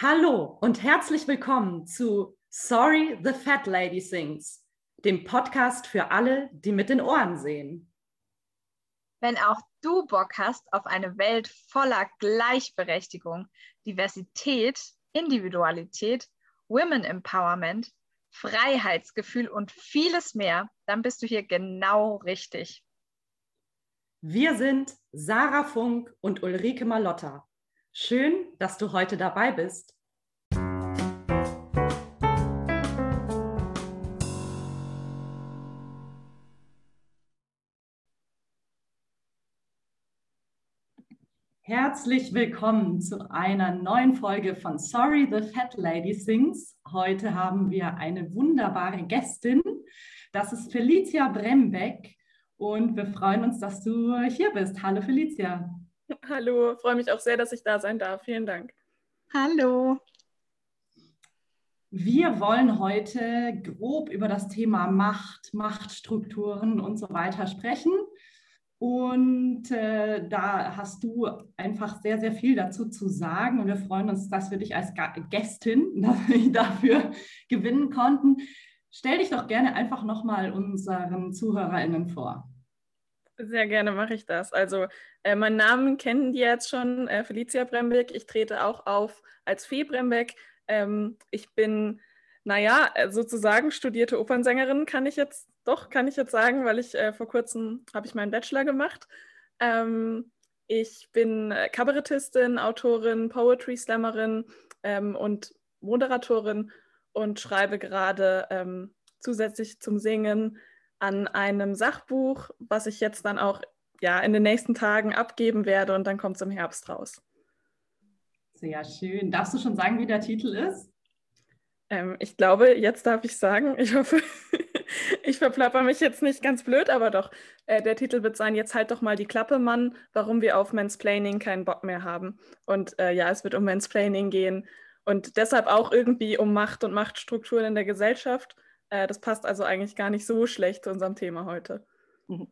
Hallo und herzlich willkommen zu Sorry the Fat Lady Sings, dem Podcast für alle, die mit den Ohren sehen. Wenn auch du Bock hast auf eine Welt voller Gleichberechtigung, Diversität, Individualität, Women Empowerment, Freiheitsgefühl und vieles mehr, dann bist du hier genau richtig. Wir sind Sarah Funk und Ulrike Malotta. Schön, dass du heute dabei bist. Herzlich willkommen zu einer neuen Folge von Sorry the Fat Lady Sings. Heute haben wir eine wunderbare Gästin. Das ist Felicia Brembeck und wir freuen uns, dass du hier bist. Hallo Felicia. Hallo, freue mich auch sehr, dass ich da sein darf. Vielen Dank. Hallo. Wir wollen heute grob über das Thema Macht, Machtstrukturen und so weiter sprechen. Und äh, da hast du einfach sehr, sehr viel dazu zu sagen. Und wir freuen uns, dass wir dich als Gästin dafür gewinnen konnten. Stell dich doch gerne einfach nochmal unseren ZuhörerInnen vor. Sehr gerne mache ich das. Also äh, meinen Namen kennen die jetzt schon, äh, Felicia Brembeck. Ich trete auch auf als Fee Brembeck. Ähm, ich bin, naja, äh, sozusagen studierte Opernsängerin, kann ich jetzt, doch, kann ich jetzt sagen, weil ich äh, vor kurzem habe ich meinen Bachelor gemacht. Ähm, ich bin äh, Kabarettistin, Autorin, Poetry Slammerin ähm, und Moderatorin und schreibe gerade ähm, zusätzlich zum Singen an einem Sachbuch, was ich jetzt dann auch ja, in den nächsten Tagen abgeben werde und dann kommt es im Herbst raus. Sehr schön. Darfst du schon sagen, wie der Titel ist? Ähm, ich glaube, jetzt darf ich sagen. Ich hoffe, ich verplapper mich jetzt nicht ganz blöd, aber doch. Äh, der Titel wird sein: Jetzt halt doch mal die Klappe, Mann, warum wir auf Mansplaining keinen Bock mehr haben. Und äh, ja, es wird um Mansplaining gehen und deshalb auch irgendwie um Macht und Machtstrukturen in der Gesellschaft. Äh, das passt also eigentlich gar nicht so schlecht zu unserem Thema heute. Mhm.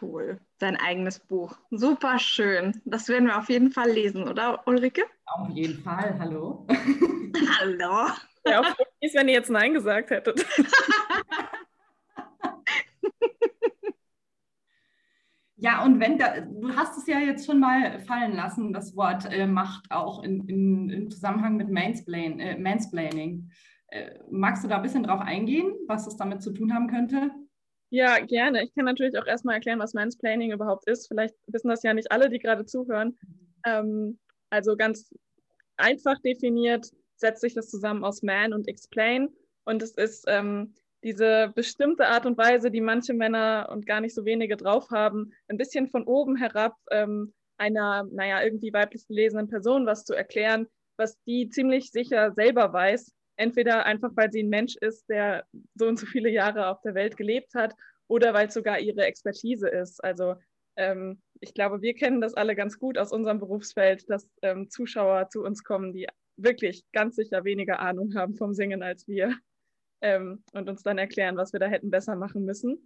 Cool. Dein eigenes Buch. Super schön. Das werden wir auf jeden Fall lesen, oder Ulrike? Auf jeden Fall. Hallo. Hallo. Ja, auch ist, wenn ihr jetzt Nein gesagt hättet. Ja, und wenn da, du hast es ja jetzt schon mal fallen lassen, das Wort äh, Macht auch in, in, im Zusammenhang mit Mansplain, äh, Mansplaining. Äh, magst du da ein bisschen drauf eingehen, was das damit zu tun haben könnte? Ja, gerne. Ich kann natürlich auch erstmal erklären, was Mansplaining überhaupt ist. Vielleicht wissen das ja nicht alle, die gerade zuhören. Ähm, also ganz einfach definiert setzt sich das zusammen aus Man und Explain. Und es ist ähm, diese bestimmte Art und Weise, die manche Männer und gar nicht so wenige drauf haben, ein bisschen von oben herab ähm, einer, naja, irgendwie weiblich gelesenen Person was zu erklären, was die ziemlich sicher selber weiß, Entweder einfach, weil sie ein Mensch ist, der so und so viele Jahre auf der Welt gelebt hat, oder weil es sogar ihre Expertise ist. Also ähm, ich glaube, wir kennen das alle ganz gut aus unserem Berufsfeld, dass ähm, Zuschauer zu uns kommen, die wirklich ganz sicher weniger Ahnung haben vom Singen als wir ähm, und uns dann erklären, was wir da hätten besser machen müssen.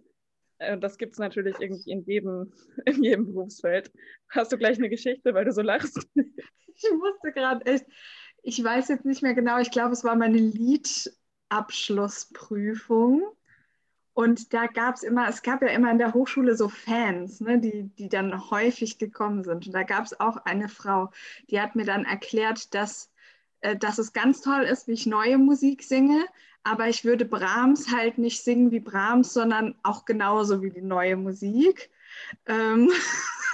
Äh, das gibt es natürlich irgendwie in jedem, in jedem Berufsfeld. Hast du gleich eine Geschichte, weil du so lachst? Ich musste gerade echt, ich weiß jetzt nicht mehr genau, ich glaube, es war meine Liedabschlussprüfung. Und da gab es immer, es gab ja immer in der Hochschule so Fans, ne, die, die dann häufig gekommen sind. Und da gab es auch eine Frau, die hat mir dann erklärt, dass, äh, dass es ganz toll ist, wie ich neue Musik singe, aber ich würde Brahms halt nicht singen wie Brahms, sondern auch genauso wie die neue Musik. Ähm,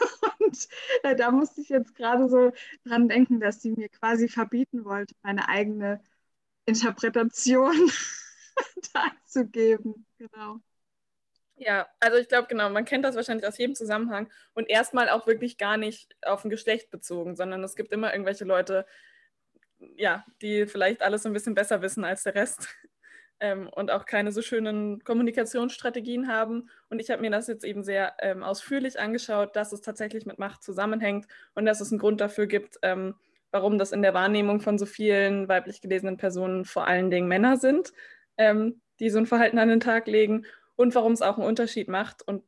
und äh, da musste ich jetzt gerade so dran denken, dass sie mir quasi verbieten wollte, meine eigene Interpretation darzugeben. Genau. Ja, also ich glaube, genau, man kennt das wahrscheinlich aus jedem Zusammenhang und erstmal auch wirklich gar nicht auf ein Geschlecht bezogen, sondern es gibt immer irgendwelche Leute, ja, die vielleicht alles ein bisschen besser wissen als der Rest ähm, und auch keine so schönen Kommunikationsstrategien haben. Und ich habe mir das jetzt eben sehr ähm, ausführlich angeschaut, dass es tatsächlich mit Macht zusammenhängt und dass es einen Grund dafür gibt, ähm, warum das in der Wahrnehmung von so vielen weiblich gelesenen Personen vor allen Dingen Männer sind, ähm, die so ein Verhalten an den Tag legen und warum es auch einen Unterschied macht und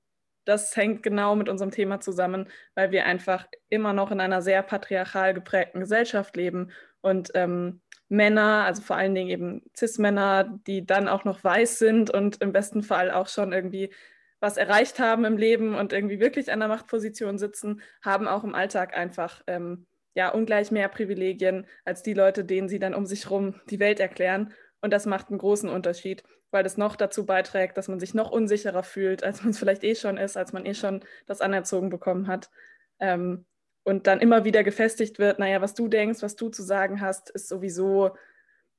das hängt genau mit unserem Thema zusammen, weil wir einfach immer noch in einer sehr patriarchal geprägten Gesellschaft leben und ähm, Männer, also vor allen Dingen eben Cis-Männer, die dann auch noch weiß sind und im besten Fall auch schon irgendwie was erreicht haben im Leben und irgendwie wirklich an der Machtposition sitzen, haben auch im Alltag einfach ähm, ja ungleich mehr Privilegien als die Leute, denen sie dann um sich herum die Welt erklären. Und das macht einen großen Unterschied, weil das noch dazu beiträgt, dass man sich noch unsicherer fühlt, als man es vielleicht eh schon ist, als man eh schon das anerzogen bekommen hat. Ähm, und dann immer wieder gefestigt wird, naja, was du denkst, was du zu sagen hast, ist sowieso,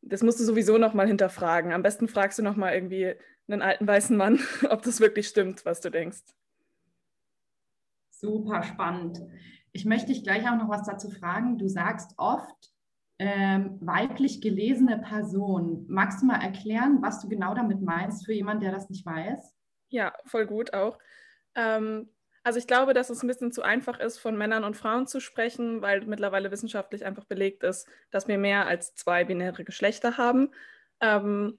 das musst du sowieso nochmal hinterfragen. Am besten fragst du nochmal irgendwie einen alten weißen Mann, ob das wirklich stimmt, was du denkst. Super spannend. Ich möchte dich gleich auch noch was dazu fragen. Du sagst oft, ähm, weiblich gelesene Person. Magst du mal erklären, was du genau damit meinst für jemanden, der das nicht weiß? Ja, voll gut auch. Ähm, also ich glaube, dass es ein bisschen zu einfach ist, von Männern und Frauen zu sprechen, weil mittlerweile wissenschaftlich einfach belegt ist, dass wir mehr als zwei binäre Geschlechter haben. Ähm,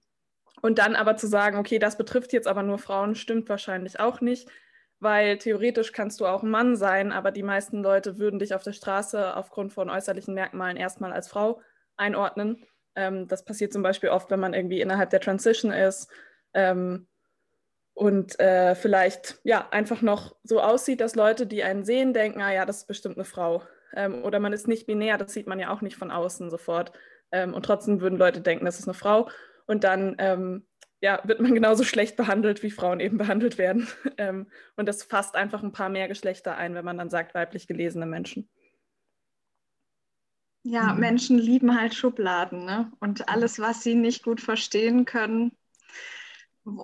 und dann aber zu sagen, okay, das betrifft jetzt aber nur Frauen, stimmt wahrscheinlich auch nicht, weil theoretisch kannst du auch ein Mann sein, aber die meisten Leute würden dich auf der Straße aufgrund von äußerlichen Merkmalen erstmal als Frau einordnen. Ähm, das passiert zum Beispiel oft, wenn man irgendwie innerhalb der Transition ist. Ähm, und äh, vielleicht ja einfach noch so aussieht, dass Leute, die einen sehen, denken, ah ja, das ist bestimmt eine Frau. Ähm, oder man ist nicht binär, das sieht man ja auch nicht von außen sofort. Ähm, und trotzdem würden Leute denken, das ist eine Frau. Und dann ähm, ja, wird man genauso schlecht behandelt, wie Frauen eben behandelt werden. Ähm, und das fasst einfach ein paar mehr Geschlechter ein, wenn man dann sagt, weiblich gelesene Menschen. Ja, mhm. Menschen lieben halt Schubladen, ne? Und alles, was sie nicht gut verstehen können,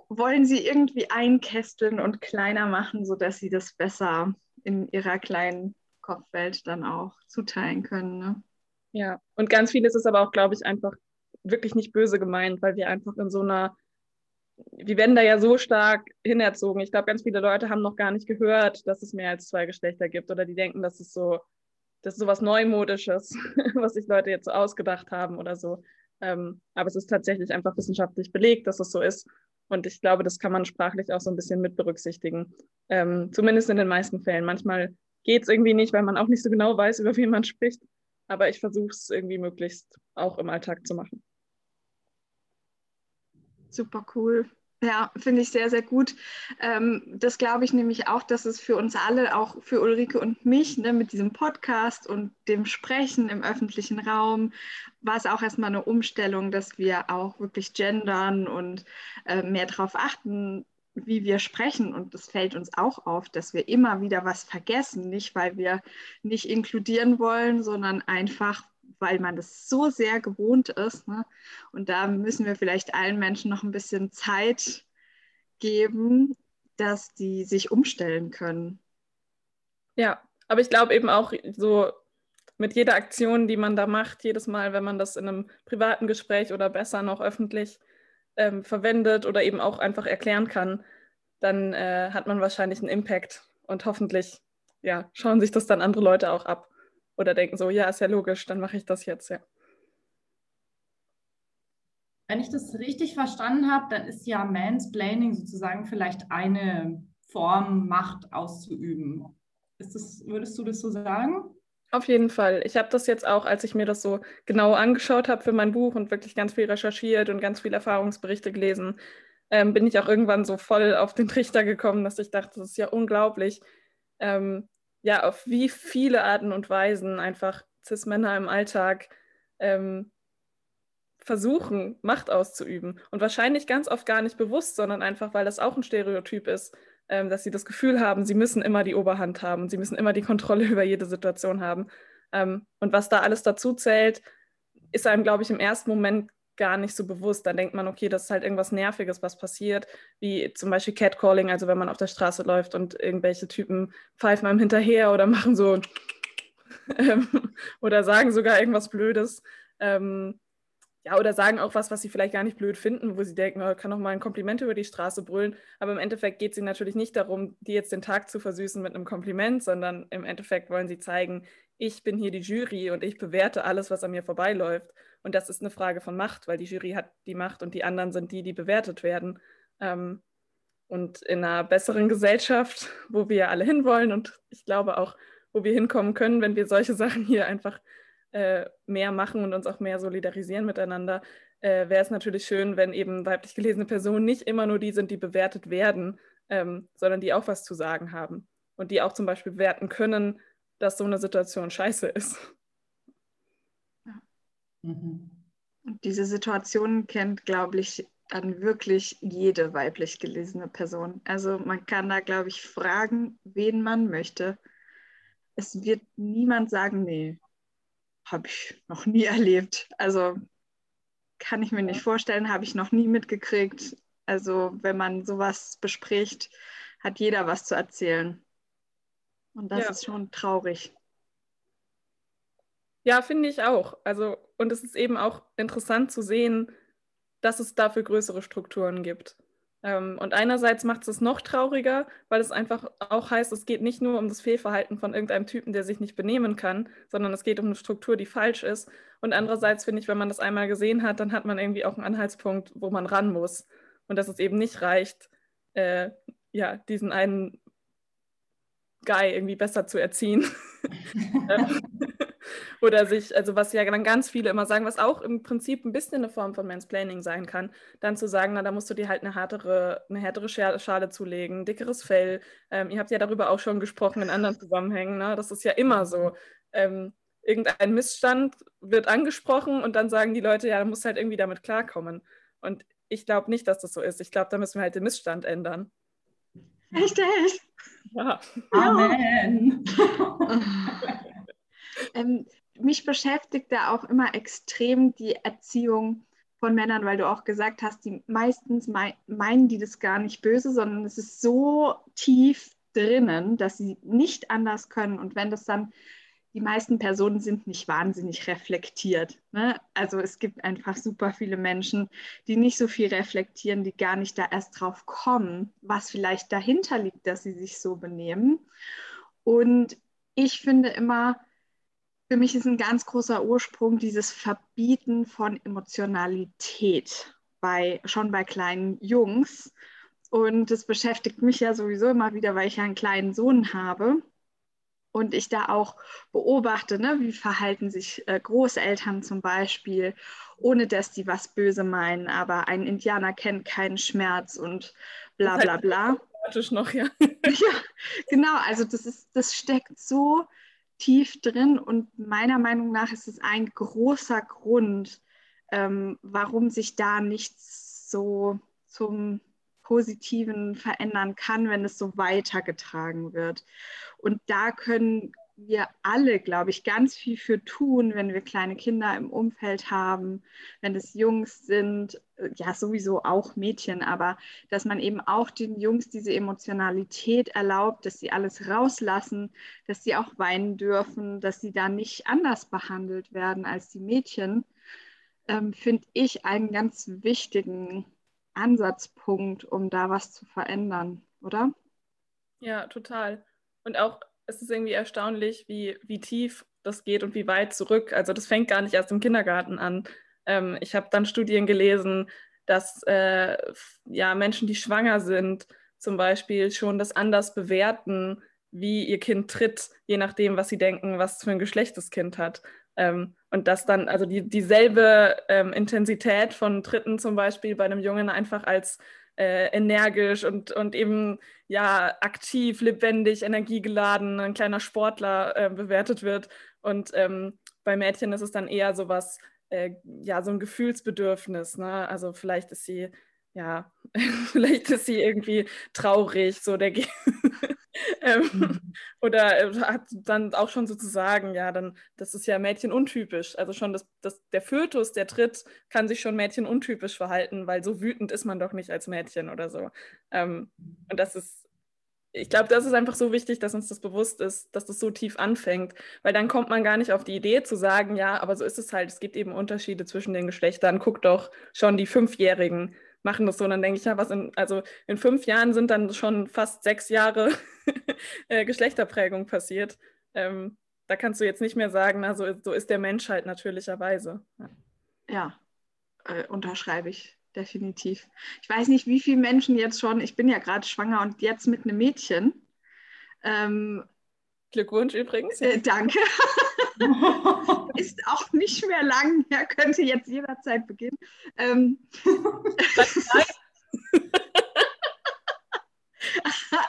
wollen sie irgendwie einkästeln und kleiner machen, sodass sie das besser in ihrer kleinen Kopfwelt dann auch zuteilen können. Ne? Ja, und ganz vieles ist aber auch, glaube ich, einfach wirklich nicht böse gemeint, weil wir einfach in so einer, wir werden da ja so stark hinerzogen. Ich glaube, ganz viele Leute haben noch gar nicht gehört, dass es mehr als zwei Geschlechter gibt oder die denken, dass es so, das ist so was Neumodisches, was sich Leute jetzt so ausgedacht haben oder so. Ähm, aber es ist tatsächlich einfach wissenschaftlich belegt, dass es so ist. Und ich glaube, das kann man sprachlich auch so ein bisschen mit berücksichtigen. Ähm, zumindest in den meisten Fällen. Manchmal geht es irgendwie nicht, weil man auch nicht so genau weiß, über wen man spricht. Aber ich versuche es irgendwie möglichst auch im Alltag zu machen. Super cool. Ja, finde ich sehr, sehr gut. Ähm, das glaube ich nämlich auch, dass es für uns alle, auch für Ulrike und mich, ne, mit diesem Podcast und dem Sprechen im öffentlichen Raum, war es auch erstmal eine Umstellung, dass wir auch wirklich gendern und äh, mehr darauf achten, wie wir sprechen. Und es fällt uns auch auf, dass wir immer wieder was vergessen, nicht weil wir nicht inkludieren wollen, sondern einfach, weil man das so sehr gewohnt ist. Ne? Und da müssen wir vielleicht allen Menschen noch ein bisschen Zeit geben, dass die sich umstellen können. Ja, aber ich glaube eben auch so mit jeder Aktion, die man da macht, jedes Mal, wenn man das in einem privaten Gespräch oder besser noch öffentlich ähm, verwendet oder eben auch einfach erklären kann, dann äh, hat man wahrscheinlich einen Impact und hoffentlich ja, schauen sich das dann andere Leute auch ab oder denken so, ja, ist ja logisch, dann mache ich das jetzt, ja. Wenn ich das richtig verstanden habe, dann ist ja Mansplaining sozusagen vielleicht eine Form, Macht auszuüben. Ist das, würdest du das so sagen? Auf jeden Fall. Ich habe das jetzt auch, als ich mir das so genau angeschaut habe für mein Buch und wirklich ganz viel recherchiert und ganz viele Erfahrungsberichte gelesen, ähm, bin ich auch irgendwann so voll auf den Trichter gekommen, dass ich dachte, das ist ja unglaublich, ähm, ja, auf wie viele Arten und Weisen einfach Cis-Männer im Alltag ähm, versuchen, Macht auszuüben. Und wahrscheinlich ganz oft gar nicht bewusst, sondern einfach, weil das auch ein Stereotyp ist, ähm, dass sie das Gefühl haben, sie müssen immer die Oberhand haben, sie müssen immer die Kontrolle über jede Situation haben. Ähm, und was da alles dazu zählt, ist einem, glaube ich, im ersten Moment gar nicht so bewusst. Dann denkt man, okay, das ist halt irgendwas Nerviges, was passiert, wie zum Beispiel Catcalling, also wenn man auf der Straße läuft und irgendwelche Typen pfeifen einem hinterher oder machen so ähm, oder sagen sogar irgendwas Blödes. Ähm, ja, oder sagen auch was, was sie vielleicht gar nicht blöd finden, wo sie denken, oh, kann doch mal ein Kompliment über die Straße brüllen. Aber im Endeffekt geht es ihnen natürlich nicht darum, dir jetzt den Tag zu versüßen mit einem Kompliment, sondern im Endeffekt wollen sie zeigen, ich bin hier die Jury und ich bewerte alles, was an mir vorbeiläuft. Und das ist eine Frage von Macht, weil die Jury hat die Macht und die anderen sind die, die bewertet werden. Ähm, und in einer besseren Gesellschaft, wo wir alle hinwollen und ich glaube auch, wo wir hinkommen können, wenn wir solche Sachen hier einfach äh, mehr machen und uns auch mehr solidarisieren miteinander, äh, wäre es natürlich schön, wenn eben weiblich gelesene Personen nicht immer nur die sind, die bewertet werden, ähm, sondern die auch was zu sagen haben und die auch zum Beispiel bewerten können, dass so eine Situation scheiße ist. Mhm. Und diese Situation kennt, glaube ich, dann wirklich jede weiblich gelesene Person. Also man kann da, glaube ich, fragen, wen man möchte. Es wird niemand sagen, nee, habe ich noch nie erlebt. Also kann ich mir nicht vorstellen, habe ich noch nie mitgekriegt. Also wenn man sowas bespricht, hat jeder was zu erzählen. Und das ja. ist schon traurig. Ja, finde ich auch. Also, und es ist eben auch interessant zu sehen, dass es dafür größere Strukturen gibt. Ähm, und einerseits macht es noch trauriger, weil es einfach auch heißt, es geht nicht nur um das Fehlverhalten von irgendeinem Typen, der sich nicht benehmen kann, sondern es geht um eine Struktur, die falsch ist. Und andererseits finde ich, wenn man das einmal gesehen hat, dann hat man irgendwie auch einen Anhaltspunkt, wo man ran muss. Und dass es eben nicht reicht, äh, ja, diesen einen Guy irgendwie besser zu erziehen. Oder sich, also was ja dann ganz viele immer sagen, was auch im Prinzip ein bisschen eine Form von Mansplaining sein kann, dann zu sagen, na, da musst du dir halt eine härtere, eine härtere Schale zulegen, ein dickeres Fell. Ähm, ihr habt ja darüber auch schon gesprochen in anderen Zusammenhängen, ne? das ist ja immer so. Ähm, irgendein Missstand wird angesprochen und dann sagen die Leute, ja, da musst du halt irgendwie damit klarkommen. Und ich glaube nicht, dass das so ist. Ich glaube, da müssen wir halt den Missstand ändern. Echt, echt? Ja. Amen. ähm, mich beschäftigt da auch immer extrem die Erziehung von Männern, weil du auch gesagt hast, die meistens mei meinen die das gar nicht böse, sondern es ist so tief drinnen, dass sie nicht anders können. Und wenn das dann, die meisten Personen sind nicht wahnsinnig reflektiert. Ne? Also es gibt einfach super viele Menschen, die nicht so viel reflektieren, die gar nicht da erst drauf kommen, was vielleicht dahinter liegt, dass sie sich so benehmen. Und ich finde immer, für mich ist ein ganz großer Ursprung dieses Verbieten von Emotionalität bei, schon bei kleinen Jungs. Und das beschäftigt mich ja sowieso immer wieder, weil ich ja einen kleinen Sohn habe. Und ich da auch beobachte, ne, wie verhalten sich äh, Großeltern zum Beispiel, ohne dass die was böse meinen. Aber ein Indianer kennt keinen Schmerz und bla bla bla. Noch, ja. ja, genau. Also das ist, das steckt so tief drin und meiner Meinung nach ist es ein großer Grund, ähm, warum sich da nichts so zum Positiven verändern kann, wenn es so weitergetragen wird. Und da können wir alle, glaube ich, ganz viel für tun, wenn wir kleine Kinder im Umfeld haben, wenn es Jungs sind, äh, ja sowieso auch Mädchen, aber dass man eben auch den Jungs diese Emotionalität erlaubt, dass sie alles rauslassen, dass sie auch weinen dürfen, dass sie da nicht anders behandelt werden als die Mädchen, ähm, finde ich einen ganz wichtigen Ansatzpunkt, um da was zu verändern, oder? Ja, total. Und auch es ist irgendwie erstaunlich, wie, wie tief das geht und wie weit zurück. Also das fängt gar nicht erst im Kindergarten an. Ähm, ich habe dann Studien gelesen, dass äh, ja, Menschen, die schwanger sind, zum Beispiel schon das anders bewerten, wie ihr Kind tritt, je nachdem, was sie denken, was für ein Geschlecht das Kind hat. Ähm, und dass dann also die, dieselbe ähm, Intensität von Tritten zum Beispiel bei einem Jungen einfach als äh, energisch und, und eben ja aktiv, lebendig, energiegeladen, ein kleiner Sportler äh, bewertet wird. Und ähm, bei Mädchen ist es dann eher so was, äh, ja, so ein Gefühlsbedürfnis. Ne? Also vielleicht ist sie, ja, vielleicht ist sie irgendwie traurig, so der ähm, mhm. Oder äh, hat dann auch schon sozusagen, ja, dann, das ist ja Mädchen untypisch. Also schon das, das, der Fötus, der tritt, kann sich schon Mädchen untypisch verhalten, weil so wütend ist man doch nicht als Mädchen oder so. Ähm, und das ist, ich glaube, das ist einfach so wichtig, dass uns das bewusst ist, dass das so tief anfängt, weil dann kommt man gar nicht auf die Idee zu sagen, ja, aber so ist es halt, es gibt eben Unterschiede zwischen den Geschlechtern. Guck doch schon die Fünfjährigen machen das so. Und dann denke ich, ja, was in, also in fünf Jahren sind dann schon fast sechs Jahre äh, Geschlechterprägung passiert. Ähm, da kannst du jetzt nicht mehr sagen, na, so, so ist der Mensch halt natürlicherweise. Ja, ja äh, unterschreibe ich definitiv. Ich weiß nicht, wie viele Menschen jetzt schon, ich bin ja gerade schwanger und jetzt mit einem Mädchen. Ähm, Glückwunsch übrigens. Äh, danke. Ist auch nicht mehr lang, ja, könnte jetzt jederzeit beginnen. Ähm,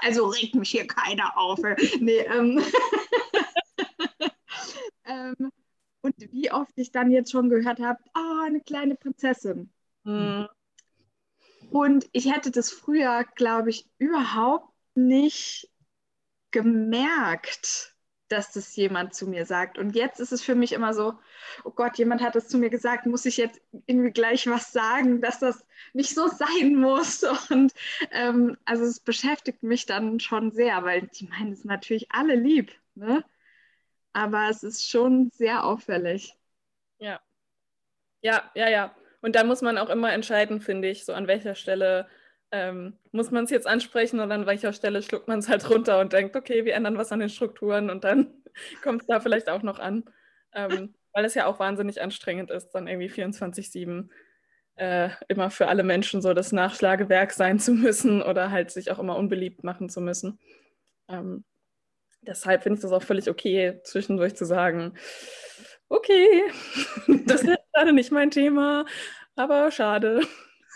also regt mich hier keiner auf. Nee, ähm, ähm, und wie oft ich dann jetzt schon gehört habe, oh, eine kleine Prinzessin. Mhm. Und ich hätte das früher, glaube ich, überhaupt nicht gemerkt, dass das jemand zu mir sagt. Und jetzt ist es für mich immer so, oh Gott, jemand hat das zu mir gesagt, muss ich jetzt irgendwie gleich was sagen, dass das nicht so sein muss. Und ähm, also es beschäftigt mich dann schon sehr, weil die meinen es natürlich alle lieb. Ne? Aber es ist schon sehr auffällig. Ja. Ja, ja, ja. Und da muss man auch immer entscheiden, finde ich, so an welcher Stelle ähm, muss man es jetzt ansprechen und an welcher Stelle schluckt man es halt runter und denkt, okay, wir ändern was an den Strukturen und dann kommt es da vielleicht auch noch an. Ähm, weil es ja auch wahnsinnig anstrengend ist, dann irgendwie 24-7 äh, immer für alle Menschen so das Nachschlagewerk sein zu müssen oder halt sich auch immer unbeliebt machen zu müssen. Ähm, deshalb finde ich das auch völlig okay, zwischendurch zu sagen, okay, das ist gerade nicht mein Thema, aber schade.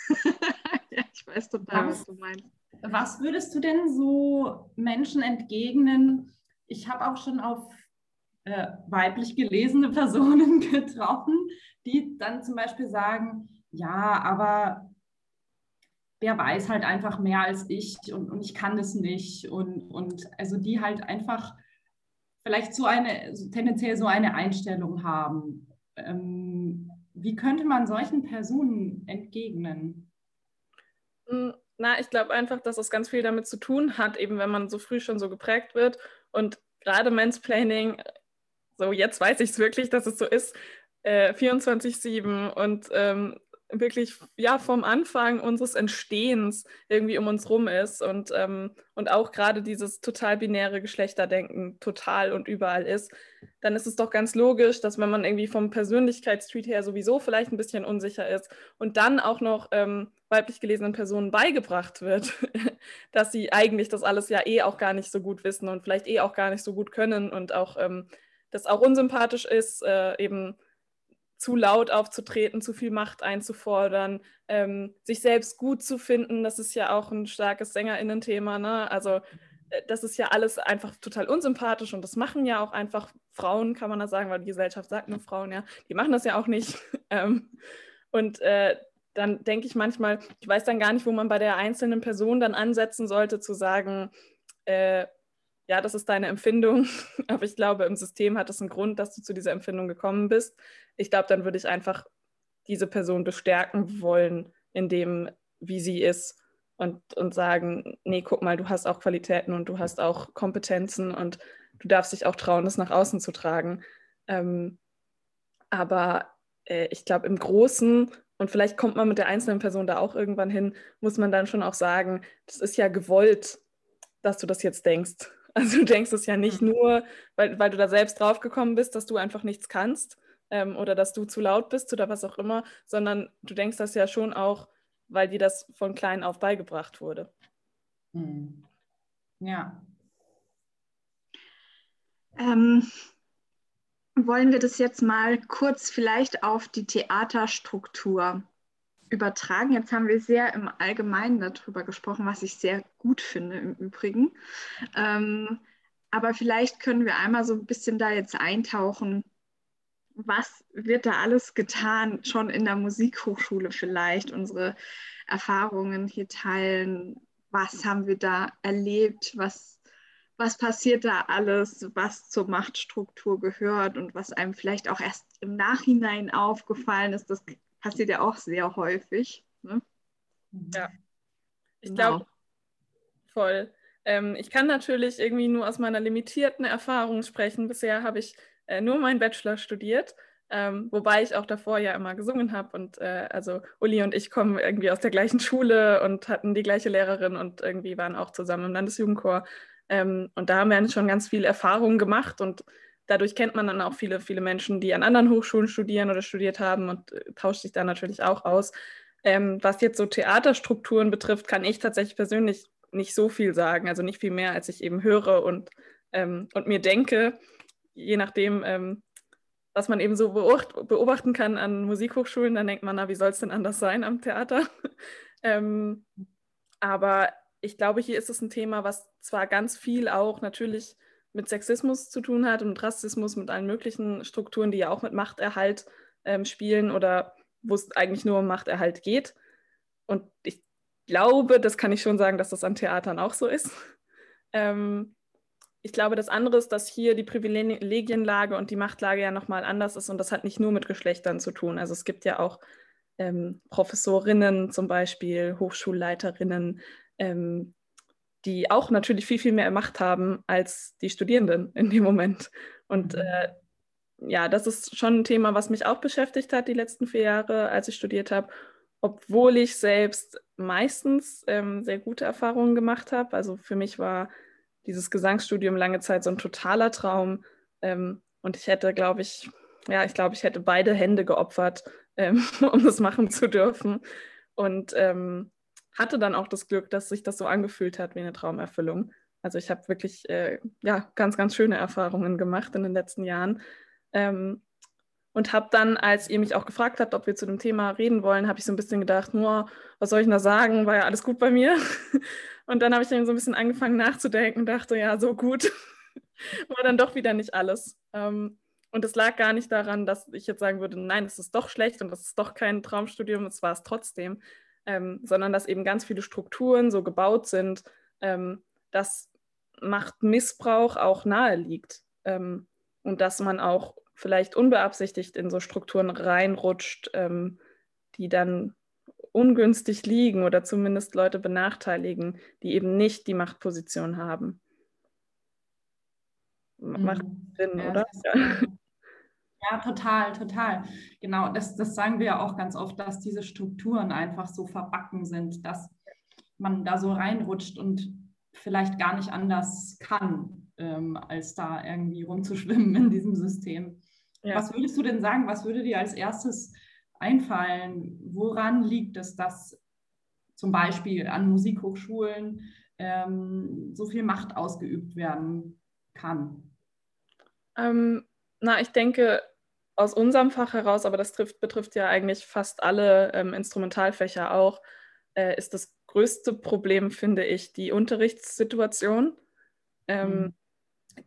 ja, ich weiß total, was, was du meinst. Was würdest du denn so Menschen entgegnen? Ich habe auch schon auf äh, weiblich gelesene Personen getroffen, die dann zum Beispiel sagen, ja, aber wer weiß halt einfach mehr als ich und, und ich kann das nicht. Und, und also die halt einfach vielleicht so eine, so tendenziell so eine Einstellung haben. Ähm, wie könnte man solchen Personen entgegnen? Hm, na, ich glaube einfach, dass es ganz viel damit zu tun hat, eben wenn man so früh schon so geprägt wird. Und gerade Mansplaining, so jetzt weiß ich es wirklich, dass es so ist, äh, 24-7 und ähm, wirklich ja vom Anfang unseres Entstehens irgendwie um uns rum ist und, ähm, und auch gerade dieses total binäre Geschlechterdenken total und überall ist, dann ist es doch ganz logisch, dass wenn man irgendwie vom Persönlichkeitstreet her sowieso vielleicht ein bisschen unsicher ist und dann auch noch ähm, weiblich gelesenen Personen beigebracht wird, dass sie eigentlich das alles ja eh auch gar nicht so gut wissen und vielleicht eh auch gar nicht so gut können und auch ähm, das auch unsympathisch ist, äh, eben zu laut aufzutreten, zu viel Macht einzufordern, ähm, sich selbst gut zu finden. Das ist ja auch ein starkes Sängerinnen-Thema. Ne? Also äh, das ist ja alles einfach total unsympathisch und das machen ja auch einfach Frauen, kann man da sagen, weil die Gesellschaft sagt nur Frauen, ja, die machen das ja auch nicht. ähm, und äh, dann denke ich manchmal, ich weiß dann gar nicht, wo man bei der einzelnen Person dann ansetzen sollte, zu sagen, äh, ja, das ist deine Empfindung, aber ich glaube, im System hat es einen Grund, dass du zu dieser Empfindung gekommen bist. Ich glaube, dann würde ich einfach diese Person bestärken wollen, in dem, wie sie ist und, und sagen, nee, guck mal, du hast auch Qualitäten und du hast auch Kompetenzen und du darfst dich auch trauen, das nach außen zu tragen. Ähm, aber äh, ich glaube, im Großen, und vielleicht kommt man mit der einzelnen Person da auch irgendwann hin, muss man dann schon auch sagen, das ist ja gewollt, dass du das jetzt denkst. Also du denkst es ja nicht mhm. nur, weil, weil du da selbst drauf gekommen bist, dass du einfach nichts kannst ähm, oder dass du zu laut bist oder was auch immer, sondern du denkst das ja schon auch, weil dir das von klein auf beigebracht wurde. Mhm. Ja. Ähm, wollen wir das jetzt mal kurz vielleicht auf die Theaterstruktur übertragen. Jetzt haben wir sehr im Allgemeinen darüber gesprochen, was ich sehr gut finde im Übrigen. Ähm, aber vielleicht können wir einmal so ein bisschen da jetzt eintauchen. Was wird da alles getan, schon in der Musikhochschule vielleicht, unsere Erfahrungen hier teilen? Was haben wir da erlebt? Was, was passiert da alles, was zur Machtstruktur gehört und was einem vielleicht auch erst im Nachhinein aufgefallen ist? Das passiert ja auch sehr häufig. Ne? Ja, ich genau. glaube, voll. Ähm, ich kann natürlich irgendwie nur aus meiner limitierten Erfahrung sprechen. Bisher habe ich äh, nur meinen Bachelor studiert. Ähm, wobei ich auch davor ja immer gesungen habe und äh, also Uli und ich kommen irgendwie aus der gleichen Schule und hatten die gleiche Lehrerin und irgendwie waren auch zusammen im Landesjugendchor. Ähm, und da haben wir schon ganz viel Erfahrung gemacht und dadurch kennt man dann auch viele, viele Menschen, die an anderen Hochschulen studieren oder studiert haben und äh, tauscht sich da natürlich auch aus. Ähm, was jetzt so Theaterstrukturen betrifft, kann ich tatsächlich persönlich nicht so viel sagen, also nicht viel mehr, als ich eben höre und, ähm, und mir denke, je nachdem, ähm, was man eben so beobachten kann an Musikhochschulen, dann denkt man, na, wie soll es denn anders sein am Theater? ähm, aber ich glaube, hier ist es ein Thema, was zwar ganz viel auch natürlich mit Sexismus zu tun hat und Rassismus, mit allen möglichen Strukturen, die ja auch mit Machterhalt ähm, spielen oder wo es eigentlich nur um Machterhalt geht. Und ich glaube, das kann ich schon sagen, dass das an Theatern auch so ist. Ähm, ich glaube, das andere ist, dass hier die Privilegienlage und die Machtlage ja nochmal anders ist und das hat nicht nur mit Geschlechtern zu tun. Also es gibt ja auch ähm, Professorinnen zum Beispiel, Hochschulleiterinnen, ähm, die auch natürlich viel, viel mehr Macht haben als die Studierenden in dem Moment. Und mhm. äh, ja, das ist schon ein Thema, was mich auch beschäftigt hat die letzten vier Jahre, als ich studiert habe, obwohl ich selbst meistens ähm, sehr gute Erfahrungen gemacht habe. Also für mich war dieses Gesangsstudium lange Zeit so ein totaler Traum. Ähm, und ich hätte, glaube ich, ja, ich glaube, ich hätte beide Hände geopfert, ähm, um das machen zu dürfen. Und ähm, hatte dann auch das Glück, dass sich das so angefühlt hat wie eine Traumerfüllung. Also ich habe wirklich äh, ja, ganz, ganz schöne Erfahrungen gemacht in den letzten Jahren. Ähm, und habe dann, als ihr mich auch gefragt habt, ob wir zu dem Thema reden wollen, habe ich so ein bisschen gedacht, nur, was soll ich da sagen? War ja alles gut bei mir. Und dann habe ich dann so ein bisschen angefangen nachzudenken und dachte, ja, so gut. War dann doch wieder nicht alles. Ähm, und es lag gar nicht daran, dass ich jetzt sagen würde, nein, es ist doch schlecht und das ist doch kein Traumstudium, es war es trotzdem, ähm, sondern dass eben ganz viele Strukturen so gebaut sind, ähm, dass Machtmissbrauch auch nahe liegt ähm, und dass man auch vielleicht unbeabsichtigt in so Strukturen reinrutscht, ähm, die dann ungünstig liegen oder zumindest Leute benachteiligen, die eben nicht die Machtposition haben. Macht mhm. Sinn, ja, oder? Ja. Ja. total, total. Genau, das, das sagen wir ja auch ganz oft, dass diese Strukturen einfach so verbacken sind, dass man da so reinrutscht und vielleicht gar nicht anders kann, ähm, als da irgendwie rumzuschwimmen in diesem System. Ja. Was würdest du denn sagen, was würde dir als erstes einfallen? Woran liegt es, dass zum Beispiel an Musikhochschulen ähm, so viel Macht ausgeübt werden kann? Ähm, na, ich denke, aus unserem Fach heraus, aber das trifft, betrifft ja eigentlich fast alle ähm, Instrumentalfächer auch, äh, ist das größte Problem, finde ich, die Unterrichtssituation. Ähm, mhm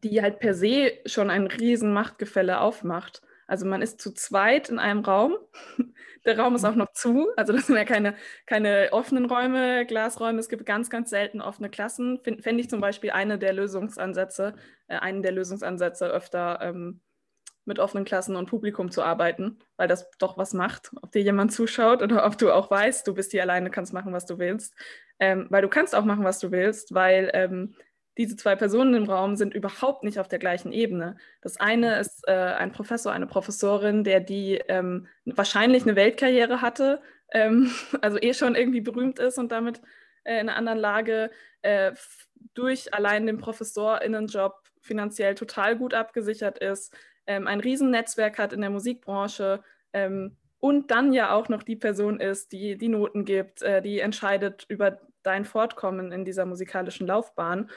die halt per se schon ein riesen Machtgefälle aufmacht. Also man ist zu zweit in einem Raum. Der Raum ist auch noch zu. Also das sind ja keine, keine offenen Räume, Glasräume. Es gibt ganz, ganz selten offene Klassen. Fände ich zum Beispiel eine der Lösungsansätze, äh, einen der Lösungsansätze öfter ähm, mit offenen Klassen und Publikum zu arbeiten, weil das doch was macht, ob dir jemand zuschaut oder ob du auch weißt, du bist hier alleine, kannst machen, was du willst. Ähm, weil du kannst auch machen, was du willst, weil ähm, diese zwei Personen im Raum sind überhaupt nicht auf der gleichen Ebene. Das eine ist äh, ein Professor, eine Professorin, der die ähm, wahrscheinlich eine Weltkarriere hatte, ähm, also eh schon irgendwie berühmt ist und damit äh, in einer anderen Lage äh, durch allein den Professorinnenjob finanziell total gut abgesichert ist, ähm, ein Riesennetzwerk hat in der Musikbranche ähm, und dann ja auch noch die Person ist, die die Noten gibt, äh, die entscheidet über dein Fortkommen in dieser musikalischen Laufbahn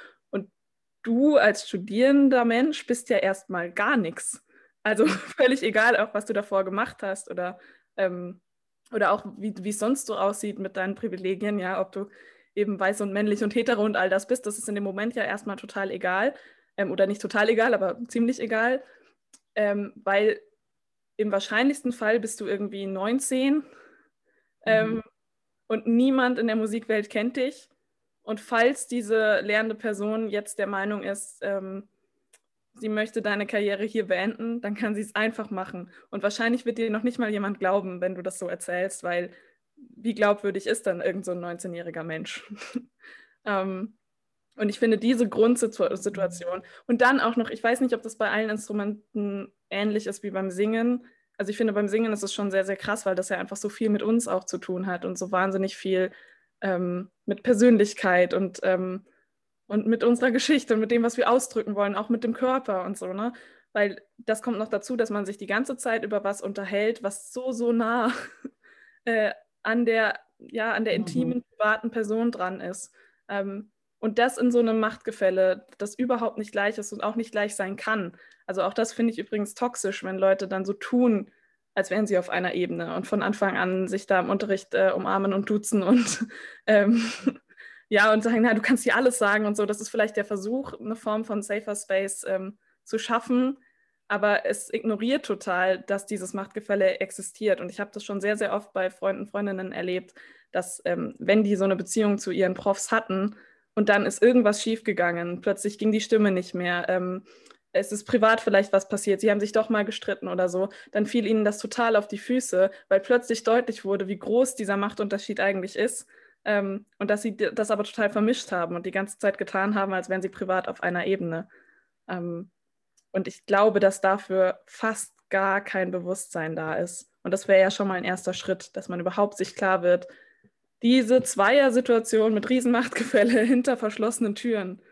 du als studierender Mensch bist ja erstmal gar nichts. Also völlig egal, auch was du davor gemacht hast oder, ähm, oder auch wie es sonst so aussieht mit deinen Privilegien, ja, ob du eben weiß und männlich und hetero und all das bist, das ist in dem Moment ja erstmal total egal. Ähm, oder nicht total egal, aber ziemlich egal. Ähm, weil im wahrscheinlichsten Fall bist du irgendwie 19 ähm, mhm. und niemand in der Musikwelt kennt dich. Und falls diese lernende Person jetzt der Meinung ist, ähm, sie möchte deine Karriere hier beenden, dann kann sie es einfach machen. Und wahrscheinlich wird dir noch nicht mal jemand glauben, wenn du das so erzählst, weil wie glaubwürdig ist dann irgend so ein 19-jähriger Mensch? ähm, und ich finde diese Grundsituation und dann auch noch, ich weiß nicht, ob das bei allen Instrumenten ähnlich ist wie beim Singen. Also ich finde, beim Singen ist es schon sehr, sehr krass, weil das ja einfach so viel mit uns auch zu tun hat und so wahnsinnig viel ähm, mit Persönlichkeit und, ähm, und mit unserer Geschichte und mit dem, was wir ausdrücken wollen, auch mit dem Körper und so, ne? Weil das kommt noch dazu, dass man sich die ganze Zeit über was unterhält, was so, so nah äh, an der, ja, an der mhm. intimen, privaten Person dran ist. Ähm, und das in so einem Machtgefälle, das überhaupt nicht gleich ist und auch nicht gleich sein kann. Also auch das finde ich übrigens toxisch, wenn Leute dann so tun, als wären sie auf einer Ebene und von Anfang an sich da im Unterricht äh, umarmen und duzen und ähm, ja, und sagen, na, du kannst hier alles sagen und so. Das ist vielleicht der Versuch, eine Form von Safer Space ähm, zu schaffen, aber es ignoriert total, dass dieses Machtgefälle existiert. Und ich habe das schon sehr, sehr oft bei Freunden, Freundinnen erlebt, dass ähm, wenn die so eine Beziehung zu ihren Profs hatten, und dann ist irgendwas schiefgegangen. Plötzlich ging die Stimme nicht mehr. Ähm, es ist privat vielleicht was passiert. Sie haben sich doch mal gestritten oder so. Dann fiel ihnen das total auf die Füße, weil plötzlich deutlich wurde, wie groß dieser Machtunterschied eigentlich ist. Ähm, und dass sie das aber total vermischt haben und die ganze Zeit getan haben, als wären sie privat auf einer Ebene. Ähm, und ich glaube, dass dafür fast gar kein Bewusstsein da ist. Und das wäre ja schon mal ein erster Schritt, dass man überhaupt sich klar wird, diese Zweier-Situation mit Riesenmachtgefälle hinter verschlossenen Türen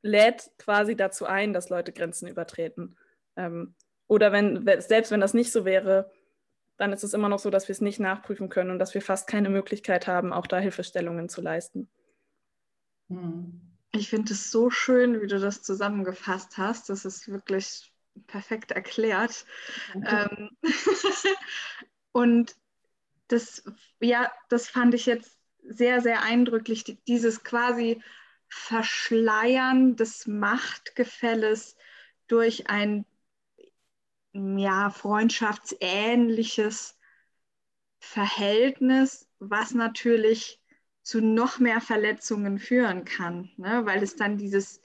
lädt quasi dazu ein, dass Leute Grenzen übertreten. Ähm, oder wenn, selbst wenn das nicht so wäre, dann ist es immer noch so, dass wir es nicht nachprüfen können und dass wir fast keine Möglichkeit haben, auch da Hilfestellungen zu leisten. Hm. Ich finde es so schön, wie du das zusammengefasst hast. Das ist wirklich perfekt erklärt. Ähm, und das, ja, das fand ich jetzt sehr, sehr eindrücklich, dieses quasi Verschleiern des Machtgefälles durch ein ja, freundschaftsähnliches Verhältnis, was natürlich zu noch mehr Verletzungen führen kann, ne? weil es dann dieses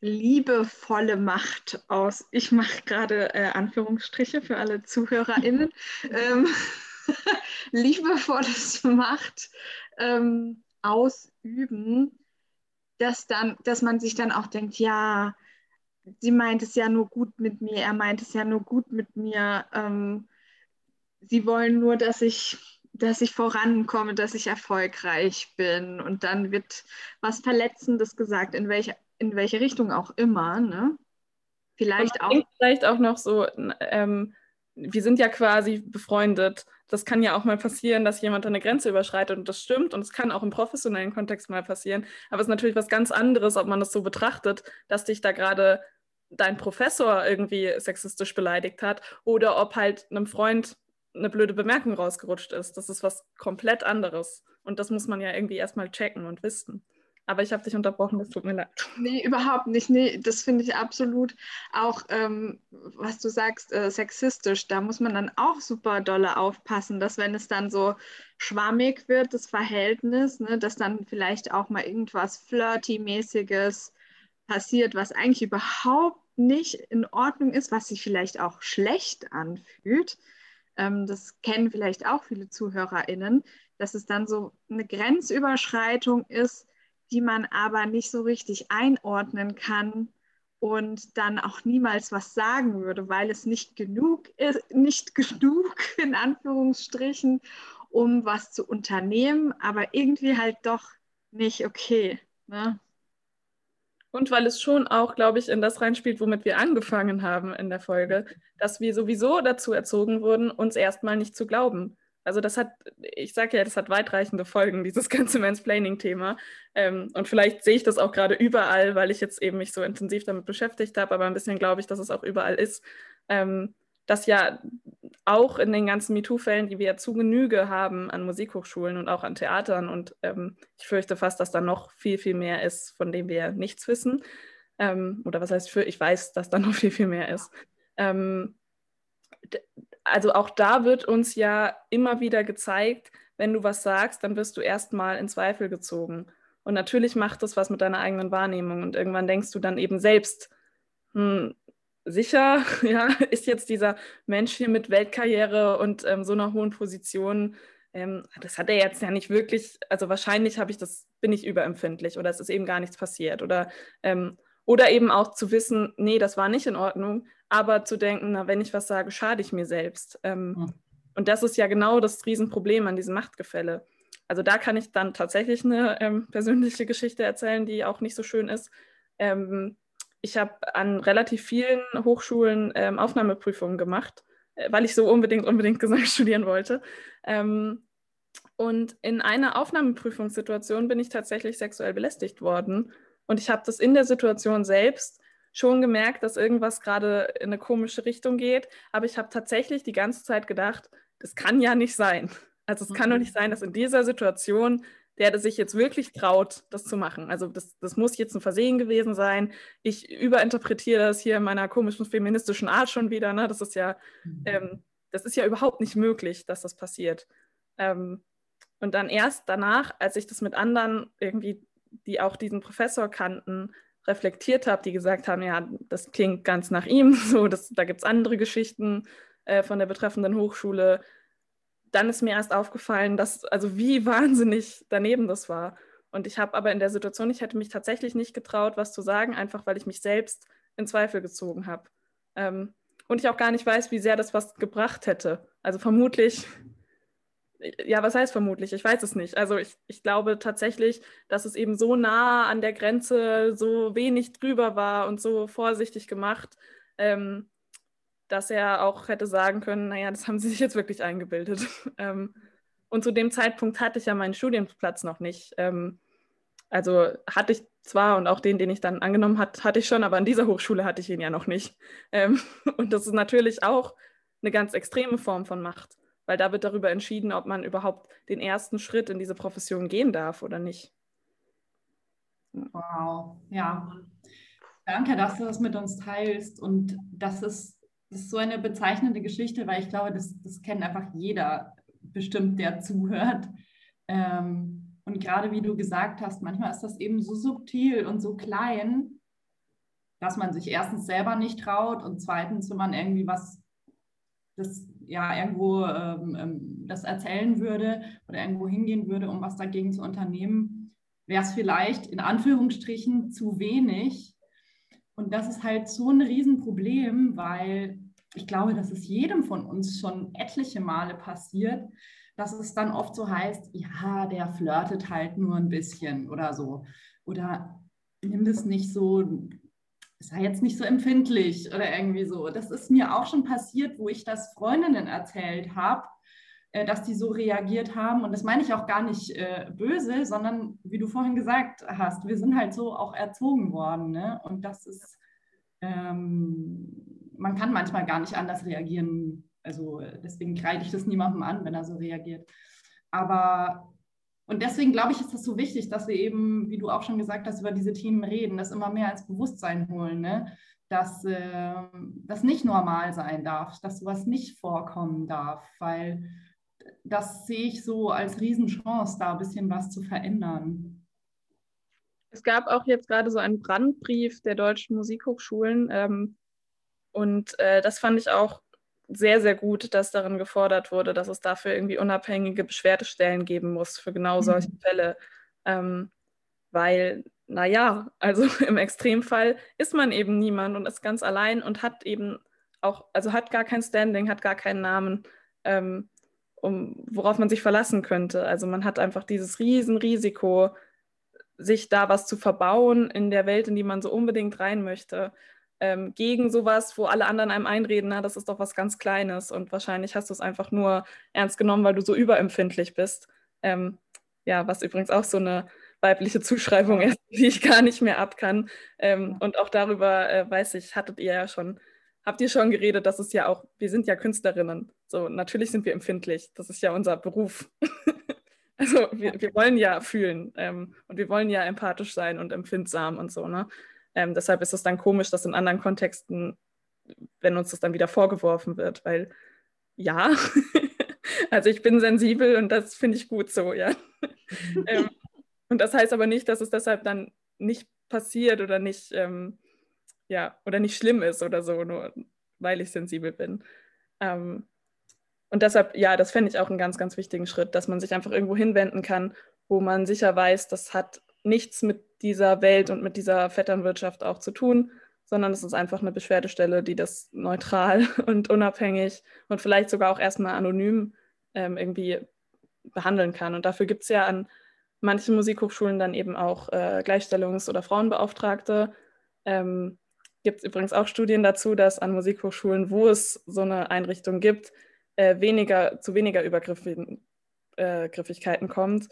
liebevolle Macht aus, ich mache gerade äh, Anführungsstriche für alle ZuhörerInnen, ähm, liebevolles Macht ähm, ausüben, dass, dann, dass man sich dann auch denkt, ja, sie meint es ja nur gut mit mir, er meint es ja nur gut mit mir. Ähm, sie wollen nur, dass ich, dass ich vorankomme, dass ich erfolgreich bin. Und dann wird was Verletzendes gesagt, in welche, in welche Richtung auch immer. Ne? Vielleicht auch. Vielleicht auch noch so, ähm, wir sind ja quasi befreundet. Das kann ja auch mal passieren, dass jemand eine Grenze überschreitet und das stimmt und es kann auch im professionellen Kontext mal passieren. Aber es ist natürlich was ganz anderes, ob man das so betrachtet, dass dich da gerade dein Professor irgendwie sexistisch beleidigt hat oder ob halt einem Freund eine blöde Bemerkung rausgerutscht ist. Das ist was komplett anderes. Und das muss man ja irgendwie erstmal checken und wissen. Aber ich habe dich unterbrochen, das tut mir leid. Nee, überhaupt nicht. Nee, das finde ich absolut auch, ähm, was du sagst, äh, sexistisch. Da muss man dann auch super dolle aufpassen, dass wenn es dann so schwammig wird, das Verhältnis, ne, dass dann vielleicht auch mal irgendwas Flirty-mäßiges passiert, was eigentlich überhaupt nicht in Ordnung ist, was sich vielleicht auch schlecht anfühlt. Ähm, das kennen vielleicht auch viele ZuhörerInnen, dass es dann so eine Grenzüberschreitung ist, die man aber nicht so richtig einordnen kann und dann auch niemals was sagen würde, weil es nicht genug ist, nicht genug in Anführungsstrichen, um was zu unternehmen, aber irgendwie halt doch nicht okay. Ne? Und weil es schon auch, glaube ich, in das reinspielt, womit wir angefangen haben in der Folge, dass wir sowieso dazu erzogen wurden, uns erstmal nicht zu glauben. Also das hat, ich sage ja, das hat weitreichende Folgen, dieses ganze Mansplaining-Thema. Ähm, und vielleicht sehe ich das auch gerade überall, weil ich jetzt eben mich so intensiv damit beschäftigt habe, aber ein bisschen glaube ich, dass es auch überall ist. Ähm, dass ja auch in den ganzen MeToo-Fällen, die wir ja zu Genüge haben an Musikhochschulen und auch an Theatern, und ähm, ich fürchte fast, dass da noch viel, viel mehr ist, von dem wir nichts wissen. Ähm, oder was heißt für, ich weiß, dass da noch viel, viel mehr ist ähm, also auch da wird uns ja immer wieder gezeigt, wenn du was sagst, dann wirst du erstmal in Zweifel gezogen. Und natürlich macht das was mit deiner eigenen Wahrnehmung. Und irgendwann denkst du dann eben selbst, hm, sicher, ja, ist jetzt dieser Mensch hier mit Weltkarriere und ähm, so einer hohen Position, ähm, das hat er jetzt ja nicht wirklich, also wahrscheinlich habe ich das, bin ich überempfindlich oder es ist eben gar nichts passiert. Oder, ähm, oder eben auch zu wissen, nee, das war nicht in Ordnung, aber zu denken, na, wenn ich was sage, schade ich mir selbst. Ähm, mhm. Und das ist ja genau das Riesenproblem an diesem Machtgefälle. Also da kann ich dann tatsächlich eine ähm, persönliche Geschichte erzählen, die auch nicht so schön ist. Ähm, ich habe an relativ vielen Hochschulen ähm, Aufnahmeprüfungen gemacht, äh, weil ich so unbedingt, unbedingt Gesang studieren wollte. Ähm, Und in einer Aufnahmeprüfungssituation bin ich tatsächlich sexuell belästigt worden. Und ich habe das in der Situation selbst schon gemerkt, dass irgendwas gerade in eine komische Richtung geht. Aber ich habe tatsächlich die ganze Zeit gedacht, das kann ja nicht sein. Also es kann doch nicht sein, dass in dieser Situation der sich jetzt wirklich traut, das zu machen. Also das, das muss jetzt ein Versehen gewesen sein. Ich überinterpretiere das hier in meiner komischen feministischen Art schon wieder. Ne? Das ist ja, mhm. ähm, das ist ja überhaupt nicht möglich, dass das passiert. Ähm, und dann erst danach, als ich das mit anderen irgendwie, die auch diesen Professor kannten, reflektiert habe, die gesagt haben, ja, das klingt ganz nach ihm, so, das, da gibt es andere Geschichten äh, von der betreffenden Hochschule dann ist mir erst aufgefallen, dass, also wie wahnsinnig daneben das war. Und ich habe aber in der Situation, ich hätte mich tatsächlich nicht getraut, was zu sagen, einfach weil ich mich selbst in Zweifel gezogen habe. Ähm, und ich auch gar nicht weiß, wie sehr das was gebracht hätte. Also vermutlich, ja, was heißt vermutlich? Ich weiß es nicht. Also ich, ich glaube tatsächlich, dass es eben so nah an der Grenze, so wenig drüber war und so vorsichtig gemacht, ähm, dass er auch hätte sagen können, naja, das haben sie sich jetzt wirklich eingebildet. ähm, und zu dem Zeitpunkt hatte ich ja meinen Studienplatz noch nicht. Ähm, also hatte ich zwar und auch den, den ich dann angenommen hat, hatte ich schon, aber an dieser Hochschule hatte ich ihn ja noch nicht. Ähm, und das ist natürlich auch eine ganz extreme Form von Macht, weil da wird darüber entschieden, ob man überhaupt den ersten Schritt in diese Profession gehen darf oder nicht. Wow, ja. Danke, dass du das mit uns teilst. Und das ist das ist so eine bezeichnende Geschichte, weil ich glaube, das, das kennt einfach jeder bestimmt, der zuhört. Ähm, und gerade wie du gesagt hast, manchmal ist das eben so subtil und so klein, dass man sich erstens selber nicht traut und zweitens, wenn man irgendwie was, das ja irgendwo ähm, ähm das erzählen würde oder irgendwo hingehen würde, um was dagegen zu unternehmen, wäre es vielleicht in Anführungsstrichen zu wenig. Und das ist halt so ein Riesenproblem, weil ich glaube, dass es jedem von uns schon etliche Male passiert, dass es dann oft so heißt, ja, der flirtet halt nur ein bisschen oder so. Oder nimm das nicht so, sei jetzt nicht so empfindlich oder irgendwie so. Das ist mir auch schon passiert, wo ich das Freundinnen erzählt habe, äh, dass die so reagiert haben. Und das meine ich auch gar nicht äh, böse, sondern wie du vorhin gesagt hast, wir sind halt so auch erzogen worden. Ne? Und das ist, ähm, man kann manchmal gar nicht anders reagieren. Also deswegen kreide ich das niemandem an, wenn er so reagiert. Aber und deswegen glaube ich, ist das so wichtig, dass wir eben, wie du auch schon gesagt hast, über diese Themen reden, das immer mehr als Bewusstsein holen, ne? dass äh, das nicht normal sein darf, dass sowas nicht vorkommen darf, weil das sehe ich so als Riesenchance, da ein bisschen was zu verändern. Es gab auch jetzt gerade so einen Brandbrief der deutschen Musikhochschulen, ähm, und äh, das fand ich auch sehr, sehr gut, dass darin gefordert wurde, dass es dafür irgendwie unabhängige Beschwerdestellen geben muss für genau mhm. solche mhm. Fälle. Ähm, weil, naja, also im Extremfall ist man eben niemand und ist ganz allein und hat eben auch, also hat gar kein Standing, hat gar keinen Namen, ähm, um, worauf man sich verlassen könnte. Also man hat einfach dieses Riesenrisiko, sich da was zu verbauen in der Welt, in die man so unbedingt rein möchte ähm, gegen sowas, wo alle anderen einem einreden, na, das ist doch was ganz Kleines und wahrscheinlich hast du es einfach nur ernst genommen, weil du so überempfindlich bist. Ähm, ja, was übrigens auch so eine weibliche Zuschreibung ist, die ich gar nicht mehr ab kann. Ähm, und auch darüber, äh, weiß ich, hattet ihr ja schon, habt ihr schon geredet, dass es ja auch, wir sind ja Künstlerinnen. So, natürlich sind wir empfindlich. Das ist ja unser Beruf. also wir, wir, wollen ja fühlen ähm, und wir wollen ja empathisch sein und empfindsam und so, ne? Ähm, deshalb ist es dann komisch, dass in anderen Kontexten, wenn uns das dann wieder vorgeworfen wird, weil ja, also ich bin sensibel und das finde ich gut so, ja. ähm, und das heißt aber nicht, dass es deshalb dann nicht passiert oder nicht, ähm, ja, oder nicht schlimm ist oder so, nur weil ich sensibel bin. Ähm, und deshalb, ja, das fände ich auch einen ganz, ganz wichtigen Schritt, dass man sich einfach irgendwo hinwenden kann, wo man sicher weiß, das hat nichts mit dieser Welt und mit dieser Vetternwirtschaft auch zu tun, sondern es ist einfach eine Beschwerdestelle, die das neutral und unabhängig und vielleicht sogar auch erstmal anonym ähm, irgendwie behandeln kann. Und dafür gibt es ja an manchen Musikhochschulen dann eben auch äh, Gleichstellungs- oder Frauenbeauftragte. Ähm, gibt es übrigens auch Studien dazu, dass an Musikhochschulen, wo es so eine Einrichtung gibt, äh, weniger, zu weniger Übergriffen Begrifflichkeiten kommt,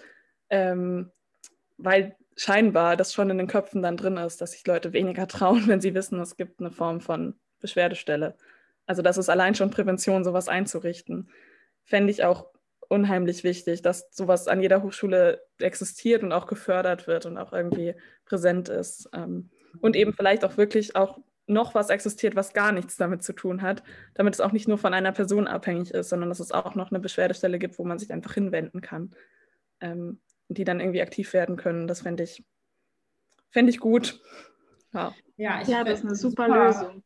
ähm, weil scheinbar das schon in den Köpfen dann drin ist, dass sich Leute weniger trauen, wenn sie wissen, es gibt eine Form von Beschwerdestelle. Also das ist allein schon Prävention, sowas einzurichten. Fände ich auch unheimlich wichtig, dass sowas an jeder Hochschule existiert und auch gefördert wird und auch irgendwie präsent ist. Ähm, und eben vielleicht auch wirklich auch noch was existiert, was gar nichts damit zu tun hat, damit es auch nicht nur von einer Person abhängig ist, sondern dass es auch noch eine Beschwerdestelle gibt, wo man sich einfach hinwenden kann ähm, die dann irgendwie aktiv werden können. Das fände ich, fänd ich gut. Ja, ja, ja das ist eine super, super Lösung.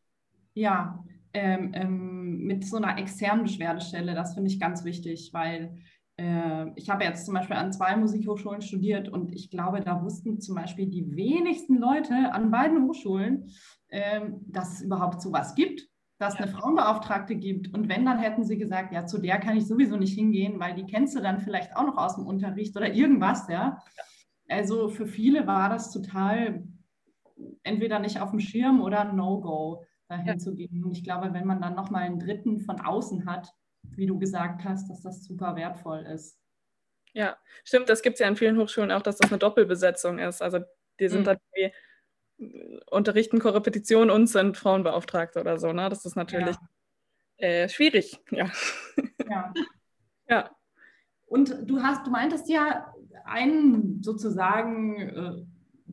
Ja, ähm, ähm, mit so einer externen Beschwerdestelle, das finde ich ganz wichtig, weil äh, ich habe jetzt zum Beispiel an zwei Musikhochschulen studiert und ich glaube, da wussten zum Beispiel die wenigsten Leute an beiden Hochschulen, ähm, dass es überhaupt sowas gibt, dass es eine Frauenbeauftragte gibt. Und wenn, dann hätten sie gesagt, ja, zu der kann ich sowieso nicht hingehen, weil die kennst du dann vielleicht auch noch aus dem Unterricht oder irgendwas, ja. Also für viele war das total entweder nicht auf dem Schirm oder ein No-Go, dahin ja. zu gehen. Und ich glaube, wenn man dann nochmal einen Dritten von außen hat, wie du gesagt hast, dass das super wertvoll ist. Ja, stimmt. Das gibt es ja an vielen Hochschulen auch, dass das eine Doppelbesetzung ist. Also die sind mhm. dann irgendwie unterrichten Korrepetition und sind Frauenbeauftragte oder so. Ne? Das ist natürlich ja. äh, schwierig. Ja. ja. ja. Und du hast, du meintest ja, ein sozusagen äh,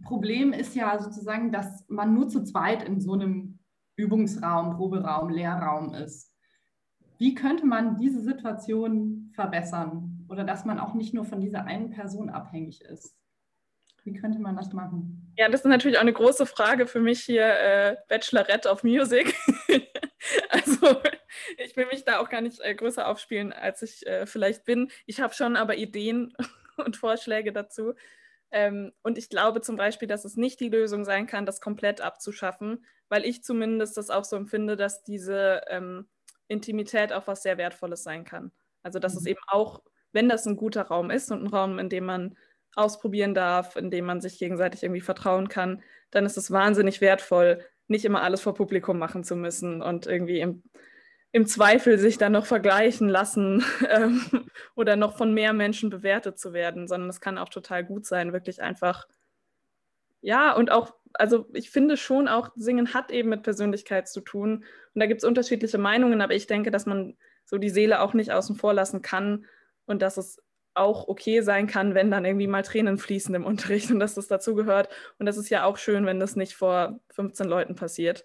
Problem ist ja sozusagen, dass man nur zu zweit in so einem Übungsraum, Proberaum, Lehrraum ist. Wie könnte man diese Situation verbessern oder dass man auch nicht nur von dieser einen Person abhängig ist? Wie könnte man das machen? Ja, das ist natürlich auch eine große Frage für mich hier, äh, Bachelorette of Music. also ich will mich da auch gar nicht äh, größer aufspielen, als ich äh, vielleicht bin. Ich habe schon aber Ideen und Vorschläge dazu. Ähm, und ich glaube zum Beispiel, dass es nicht die Lösung sein kann, das komplett abzuschaffen, weil ich zumindest das auch so empfinde, dass diese ähm, Intimität auch was sehr Wertvolles sein kann. Also dass mhm. es eben auch, wenn das ein guter Raum ist und ein Raum, in dem man ausprobieren darf, in dem man sich gegenseitig irgendwie vertrauen kann, dann ist es wahnsinnig wertvoll, nicht immer alles vor Publikum machen zu müssen und irgendwie im, im Zweifel sich dann noch vergleichen lassen ähm, oder noch von mehr Menschen bewertet zu werden, sondern es kann auch total gut sein, wirklich einfach, ja, und auch also ich finde schon auch, Singen hat eben mit Persönlichkeit zu tun. Und da gibt es unterschiedliche Meinungen, aber ich denke, dass man so die Seele auch nicht außen vor lassen kann und dass es auch okay sein kann, wenn dann irgendwie mal Tränen fließen im Unterricht und dass das dazu gehört. Und das ist ja auch schön, wenn das nicht vor 15 Leuten passiert.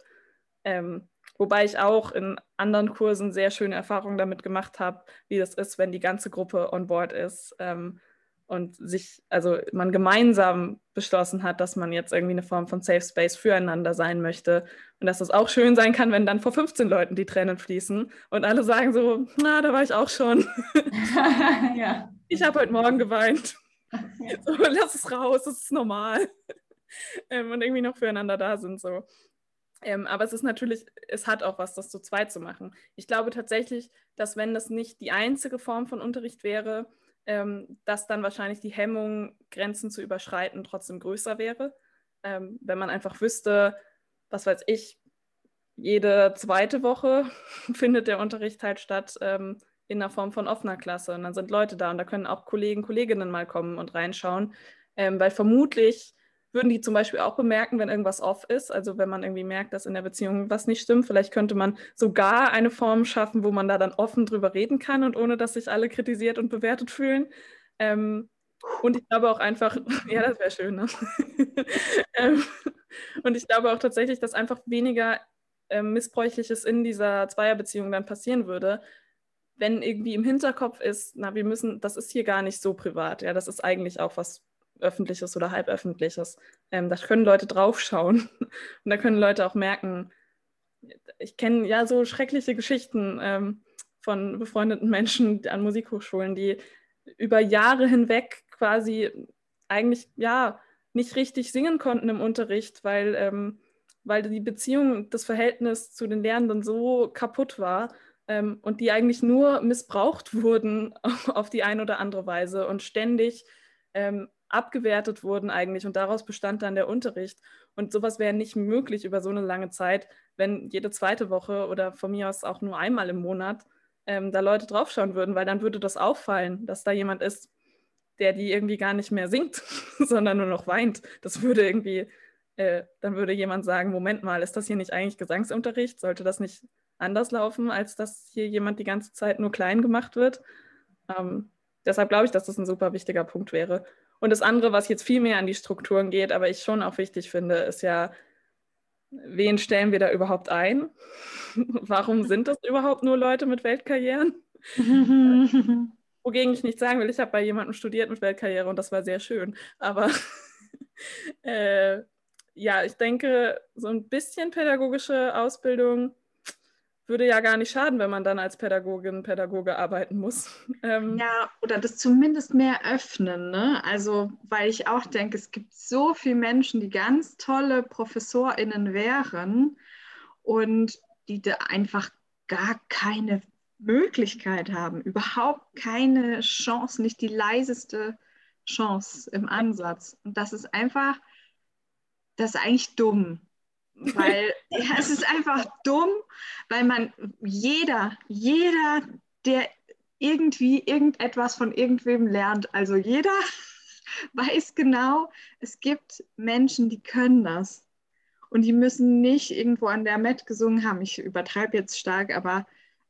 Ähm, wobei ich auch in anderen Kursen sehr schöne Erfahrungen damit gemacht habe, wie das ist, wenn die ganze Gruppe on board ist. Ähm, und sich, also man gemeinsam beschlossen hat, dass man jetzt irgendwie eine Form von Safe Space füreinander sein möchte und dass es auch schön sein kann, wenn dann vor 15 Leuten die Tränen fließen und alle sagen so, na, da war ich auch schon. ja. Ich habe heute Morgen geweint. So, lass es raus, das ist normal. Ähm, und irgendwie noch füreinander da sind so. Ähm, aber es ist natürlich, es hat auch was, das zu zweit zu machen. Ich glaube tatsächlich, dass wenn das nicht die einzige Form von Unterricht wäre, ähm, dass dann wahrscheinlich die Hemmung, Grenzen zu überschreiten, trotzdem größer wäre. Ähm, wenn man einfach wüsste, was weiß ich, jede zweite Woche findet der Unterricht halt statt ähm, in der Form von offener Klasse. Und dann sind Leute da und da können auch Kollegen, Kolleginnen mal kommen und reinschauen, ähm, weil vermutlich würden die zum Beispiel auch bemerken, wenn irgendwas off ist. Also wenn man irgendwie merkt, dass in der Beziehung was nicht stimmt. Vielleicht könnte man sogar eine Form schaffen, wo man da dann offen drüber reden kann und ohne, dass sich alle kritisiert und bewertet fühlen. Ähm, und ich glaube auch einfach, ja, das wäre schön. Ne? ähm, und ich glaube auch tatsächlich, dass einfach weniger äh, Missbräuchliches in dieser Zweierbeziehung dann passieren würde, wenn irgendwie im Hinterkopf ist, na, wir müssen, das ist hier gar nicht so privat. Ja, das ist eigentlich auch was öffentliches oder halböffentliches. Ähm, da können Leute draufschauen und da können Leute auch merken, ich kenne ja so schreckliche Geschichten ähm, von befreundeten Menschen an Musikhochschulen, die über Jahre hinweg quasi eigentlich ja nicht richtig singen konnten im Unterricht, weil, ähm, weil die Beziehung, das Verhältnis zu den Lehrenden so kaputt war ähm, und die eigentlich nur missbraucht wurden auf die eine oder andere Weise und ständig ähm, abgewertet wurden eigentlich und daraus bestand dann der Unterricht. Und sowas wäre nicht möglich über so eine lange Zeit, wenn jede zweite Woche oder von mir aus auch nur einmal im Monat ähm, da Leute draufschauen würden, weil dann würde das auffallen, dass da jemand ist, der die irgendwie gar nicht mehr singt, sondern nur noch weint. Das würde irgendwie, äh, dann würde jemand sagen, Moment mal, ist das hier nicht eigentlich Gesangsunterricht? Sollte das nicht anders laufen, als dass hier jemand die ganze Zeit nur klein gemacht wird? Ähm, deshalb glaube ich, dass das ein super wichtiger Punkt wäre. Und das andere, was jetzt viel mehr an die Strukturen geht, aber ich schon auch wichtig finde, ist ja, wen stellen wir da überhaupt ein? Warum sind das überhaupt nur Leute mit Weltkarrieren? Wogegen ich nicht sagen will, ich habe bei jemandem studiert mit Weltkarriere und das war sehr schön. Aber äh, ja, ich denke, so ein bisschen pädagogische Ausbildung würde ja gar nicht schaden, wenn man dann als Pädagogin, Pädagoge arbeiten muss. Ähm ja, oder das zumindest mehr öffnen. Ne? Also, weil ich auch denke, es gibt so viele Menschen, die ganz tolle ProfessorInnen wären und die da einfach gar keine Möglichkeit haben, überhaupt keine Chance, nicht die leiseste Chance im Ansatz. Und das ist einfach, das ist eigentlich dumm. Weil ja, es ist einfach dumm, weil man jeder, jeder, der irgendwie irgendetwas von irgendwem lernt, also jeder weiß genau, es gibt Menschen, die können das. Und die müssen nicht irgendwo an der Met gesungen haben. Ich übertreibe jetzt stark, aber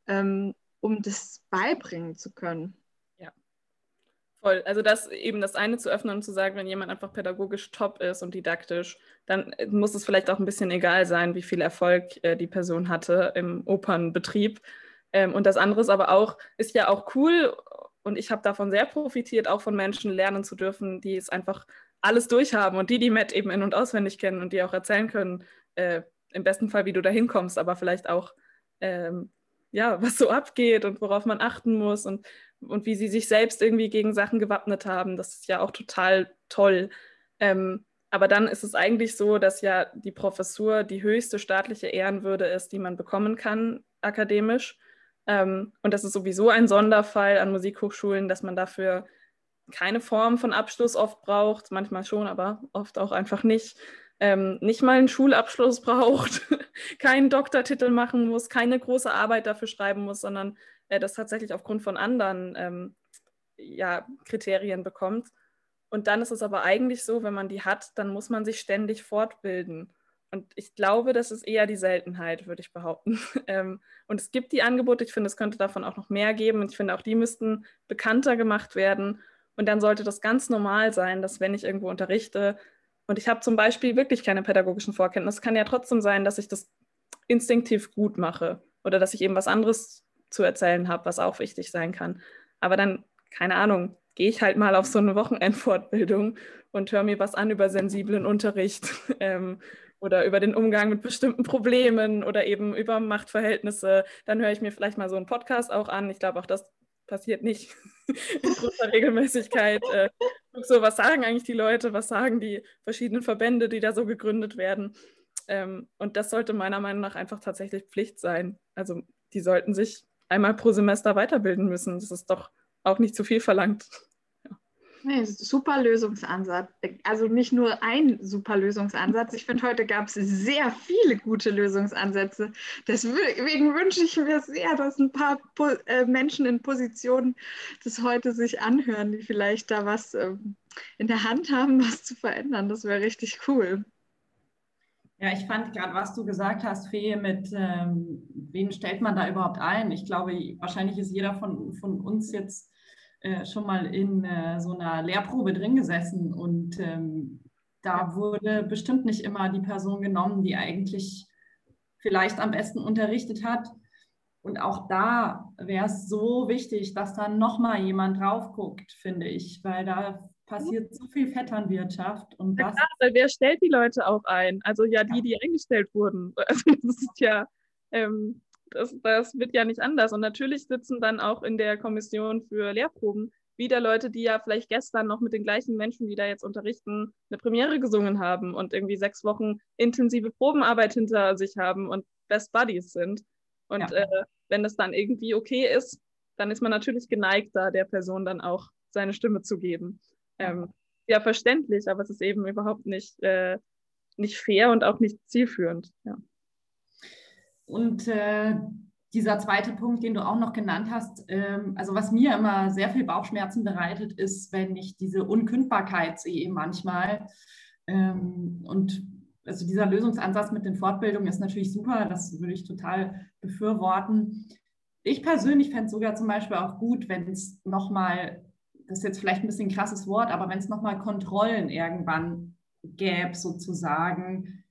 ähm, um das beibringen zu können. Voll. Also das eben das eine zu öffnen und zu sagen, wenn jemand einfach pädagogisch top ist und didaktisch, dann äh, muss es vielleicht auch ein bisschen egal sein, wie viel Erfolg äh, die Person hatte im Opernbetrieb. Ähm, und das andere ist aber auch, ist ja auch cool und ich habe davon sehr profitiert, auch von Menschen lernen zu dürfen, die es einfach alles durchhaben und die die Met eben in- und auswendig kennen und die auch erzählen können, äh, im besten Fall, wie du da hinkommst, aber vielleicht auch, ähm, ja, was so abgeht und worauf man achten muss und, und wie sie sich selbst irgendwie gegen Sachen gewappnet haben. Das ist ja auch total toll. Ähm, aber dann ist es eigentlich so, dass ja die Professur die höchste staatliche Ehrenwürde ist, die man bekommen kann, akademisch. Ähm, und das ist sowieso ein Sonderfall an Musikhochschulen, dass man dafür keine Form von Abschluss oft braucht, manchmal schon, aber oft auch einfach nicht. Ähm, nicht mal einen Schulabschluss braucht, keinen Doktortitel machen muss, keine große Arbeit dafür schreiben muss, sondern äh, das tatsächlich aufgrund von anderen ähm, ja, Kriterien bekommt. Und dann ist es aber eigentlich so, wenn man die hat, dann muss man sich ständig fortbilden. Und ich glaube, das ist eher die Seltenheit, würde ich behaupten. Ähm, und es gibt die Angebote, ich finde, es könnte davon auch noch mehr geben. Und ich finde, auch die müssten bekannter gemacht werden. Und dann sollte das ganz normal sein, dass wenn ich irgendwo unterrichte und ich habe zum Beispiel wirklich keine pädagogischen Vorkenntnisse, kann ja trotzdem sein, dass ich das instinktiv gut mache oder dass ich eben was anderes zu erzählen habe, was auch wichtig sein kann. Aber dann, keine Ahnung, gehe ich halt mal auf so eine Wochenendfortbildung und höre mir was an über sensiblen Unterricht ähm, oder über den Umgang mit bestimmten Problemen oder eben über Machtverhältnisse. Dann höre ich mir vielleicht mal so einen Podcast auch an. Ich glaube, auch das passiert nicht in großer Regelmäßigkeit. Äh, so, was sagen eigentlich die Leute? Was sagen die verschiedenen Verbände, die da so gegründet werden? Ähm, und das sollte meiner Meinung nach einfach tatsächlich Pflicht sein. Also die sollten sich einmal pro Semester weiterbilden müssen. Das ist doch auch nicht zu viel verlangt. Nee, super Lösungsansatz. Also nicht nur ein super Lösungsansatz. Ich finde, heute gab es sehr viele gute Lösungsansätze. Deswegen wünsche ich mir sehr, dass ein paar äh, Menschen in Positionen das heute sich anhören, die vielleicht da was ähm, in der Hand haben, was zu verändern. Das wäre richtig cool. Ja, ich fand gerade, was du gesagt hast, Fee, mit ähm, wen stellt man da überhaupt ein? Ich glaube, wahrscheinlich ist jeder von, von uns jetzt äh, schon mal in äh, so einer Lehrprobe drin gesessen und ähm, da wurde bestimmt nicht immer die Person genommen, die eigentlich vielleicht am besten unterrichtet hat. Und auch da wäre es so wichtig, dass da nochmal jemand drauf guckt, finde ich, weil da passiert so viel Vetternwirtschaft. Und ja, klar, weil wer stellt die Leute auch ein? Also ja, die, die eingestellt wurden. Also das ist ja, ähm, das, das wird ja nicht anders. Und natürlich sitzen dann auch in der Kommission für Lehrproben wieder Leute, die ja vielleicht gestern noch mit den gleichen Menschen, die da jetzt unterrichten, eine Premiere gesungen haben und irgendwie sechs Wochen intensive Probenarbeit hinter sich haben und Best Buddies sind. Und ja. äh, wenn das dann irgendwie okay ist, dann ist man natürlich geneigt, da der Person dann auch seine Stimme zu geben. Ähm, ja, verständlich, aber es ist eben überhaupt nicht, äh, nicht fair und auch nicht zielführend. Ja. Und äh, dieser zweite Punkt, den du auch noch genannt hast, ähm, also was mir immer sehr viel Bauchschmerzen bereitet, ist, wenn ich diese Unkündbarkeit sehe manchmal. Ähm, und also dieser Lösungsansatz mit den Fortbildungen ist natürlich super, das würde ich total befürworten. Ich persönlich fände es sogar zum Beispiel auch gut, wenn es nochmal, das ist jetzt vielleicht ein bisschen ein krasses Wort, aber wenn es nochmal Kontrollen irgendwann gäbe, sozusagen,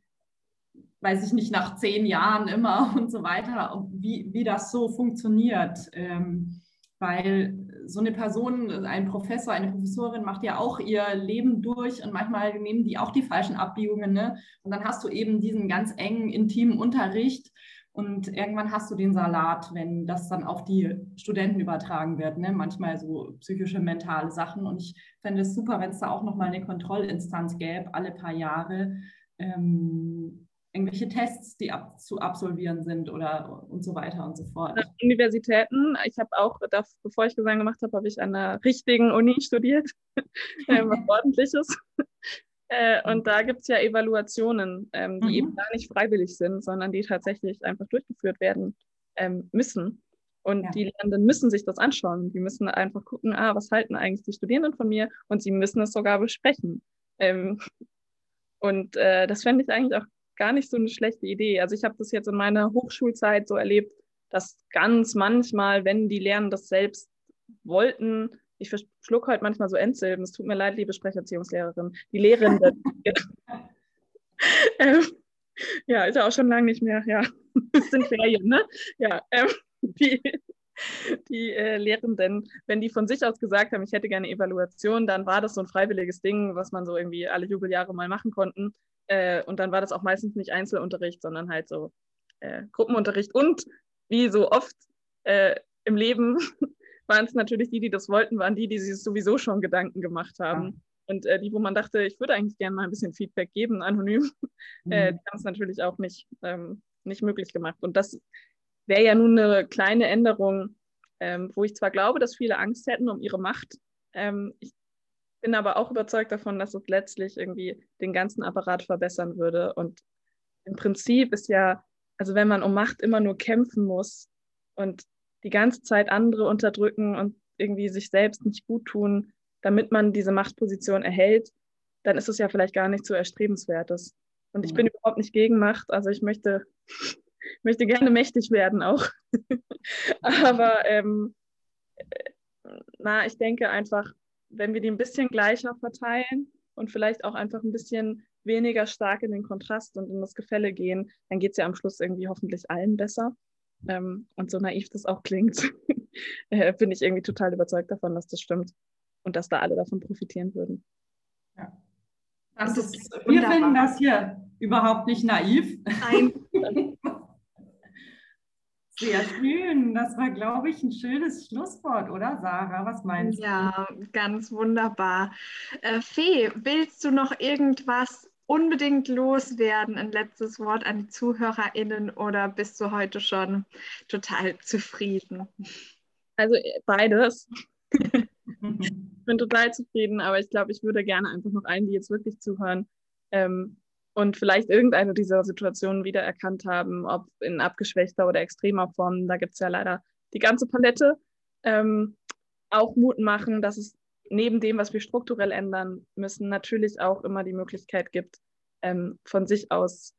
weiß ich nicht, nach zehn Jahren immer und so weiter, wie, wie das so funktioniert. Ähm, weil so eine Person, ein Professor, eine Professorin macht ja auch ihr Leben durch und manchmal nehmen die auch die falschen Abbiegungen. Ne? Und dann hast du eben diesen ganz engen, intimen Unterricht und irgendwann hast du den Salat, wenn das dann auf die Studenten übertragen wird. Ne? Manchmal so psychische, mentale Sachen. Und ich fände es super, wenn es da auch nochmal eine Kontrollinstanz gäbe, alle paar Jahre. Ähm, irgendwelche Tests, die ab, zu absolvieren sind oder und so weiter und so fort. Universitäten, ich habe auch, das, bevor ich Gesang gemacht habe, habe ich an einer richtigen Uni studiert, äh, was ordentliches. Äh, und da gibt es ja Evaluationen, ähm, die mhm. eben gar nicht freiwillig sind, sondern die tatsächlich einfach durchgeführt werden ähm, müssen. Und ja. die Lernenden müssen sich das anschauen. Die müssen einfach gucken, ah, was halten eigentlich die Studierenden von mir? Und sie müssen es sogar besprechen. Ähm, und äh, das fände ich eigentlich auch gar nicht so eine schlechte Idee. Also ich habe das jetzt in meiner Hochschulzeit so erlebt, dass ganz manchmal, wenn die Lernen das selbst wollten, ich verschluck heute manchmal so Endsilben, es tut mir leid, liebe Sprecherziehungslehrerin, die Lehrenden. ähm, ja, ist ja auch schon lange nicht mehr, ja. Es sind Ferien, ne? Ja, ähm, die, die äh, Lehrenden, wenn die von sich aus gesagt haben, ich hätte gerne Evaluation, dann war das so ein freiwilliges Ding, was man so irgendwie alle Jubeljahre mal machen konnten. Äh, und dann war das auch meistens nicht Einzelunterricht, sondern halt so äh, Gruppenunterricht. Und wie so oft äh, im Leben waren es natürlich die, die das wollten, waren die, die sich sowieso schon Gedanken gemacht haben. Ja. Und äh, die, wo man dachte, ich würde eigentlich gerne mal ein bisschen Feedback geben, anonym, mhm. äh, die haben es natürlich auch nicht, ähm, nicht möglich gemacht. Und das wäre ja nun eine kleine Änderung, ähm, wo ich zwar glaube, dass viele Angst hätten um ihre Macht. Ähm, ich bin aber auch überzeugt davon, dass es letztlich irgendwie den ganzen Apparat verbessern würde. Und im Prinzip ist ja, also wenn man um Macht immer nur kämpfen muss und die ganze Zeit andere unterdrücken und irgendwie sich selbst nicht gut tun, damit man diese Machtposition erhält, dann ist es ja vielleicht gar nicht so erstrebenswertes. Und ich bin überhaupt nicht gegen Macht. Also ich möchte, möchte gerne mächtig werden auch. Aber ähm, na, ich denke einfach, wenn wir die ein bisschen gleicher verteilen und vielleicht auch einfach ein bisschen weniger stark in den Kontrast und in das Gefälle gehen, dann geht es ja am Schluss irgendwie hoffentlich allen besser. Ähm, und so naiv das auch klingt, äh, bin ich irgendwie total überzeugt davon, dass das stimmt und dass da alle davon profitieren würden. Ja. Das ist, wir finden das hier überhaupt nicht naiv. Nein. Sehr schön. Das war, glaube ich, ein schönes Schlusswort, oder Sarah? Was meinst du? Ja, ganz wunderbar. Äh, Fee, willst du noch irgendwas unbedingt loswerden? Ein letztes Wort an die ZuhörerInnen oder bist du heute schon total zufrieden? Also äh, beides. ich bin total zufrieden, aber ich glaube, ich würde gerne einfach noch allen, die jetzt wirklich zuhören, ähm, und vielleicht irgendeine dieser Situationen wiedererkannt haben, ob in abgeschwächter oder extremer Form. Da gibt es ja leider die ganze Palette. Ähm, auch Mut machen, dass es neben dem, was wir strukturell ändern müssen, natürlich auch immer die Möglichkeit gibt, ähm, von sich aus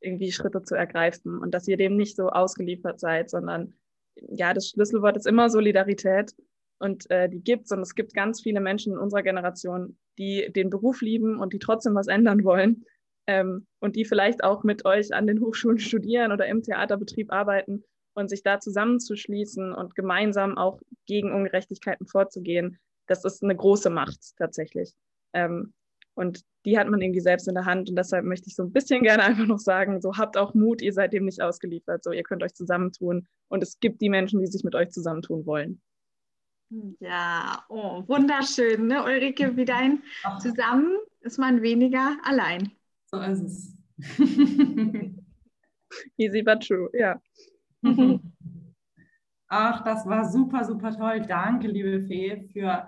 irgendwie Schritte zu ergreifen und dass ihr dem nicht so ausgeliefert seid, sondern ja, das Schlüsselwort ist immer Solidarität und äh, die gibt's und es gibt ganz viele Menschen in unserer Generation, die den Beruf lieben und die trotzdem was ändern wollen ähm, und die vielleicht auch mit euch an den Hochschulen studieren oder im Theaterbetrieb arbeiten und sich da zusammenzuschließen und gemeinsam auch gegen Ungerechtigkeiten vorzugehen, das ist eine große Macht tatsächlich. Ähm, und die hat man irgendwie selbst in der Hand. Und deshalb möchte ich so ein bisschen gerne einfach noch sagen, so habt auch Mut, ihr seid dem nicht ausgeliefert. So, ihr könnt euch zusammentun. Und es gibt die Menschen, die sich mit euch zusammentun wollen. Ja, oh, wunderschön, ne? Ulrike, wie dein Zusammen ist man weniger allein. So ist es. Easy but true, ja. Ach, das war super, super toll. Danke, liebe Fee, für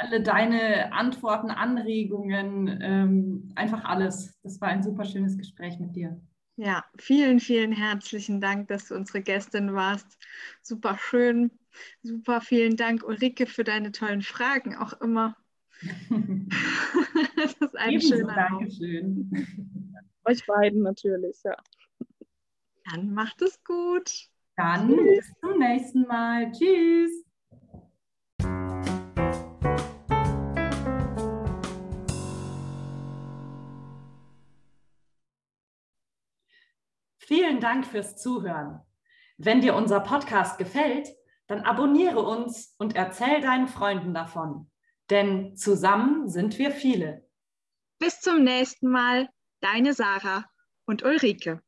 alle deine Antworten, Anregungen, ähm, einfach alles. Das war ein super schönes Gespräch mit dir. Ja, vielen, vielen herzlichen Dank, dass du unsere Gästin warst. Super schön. Super, vielen Dank, Ulrike, für deine tollen Fragen auch immer. das ist ein Ebenso, schöner Dankeschön. Euch beiden natürlich, ja. Dann macht es gut. Dann Tschüss. bis zum nächsten Mal. Tschüss. Vielen Dank fürs Zuhören. Wenn dir unser Podcast gefällt, dann abonniere uns und erzähl deinen Freunden davon. Denn zusammen sind wir viele. Bis zum nächsten Mal, deine Sarah und Ulrike.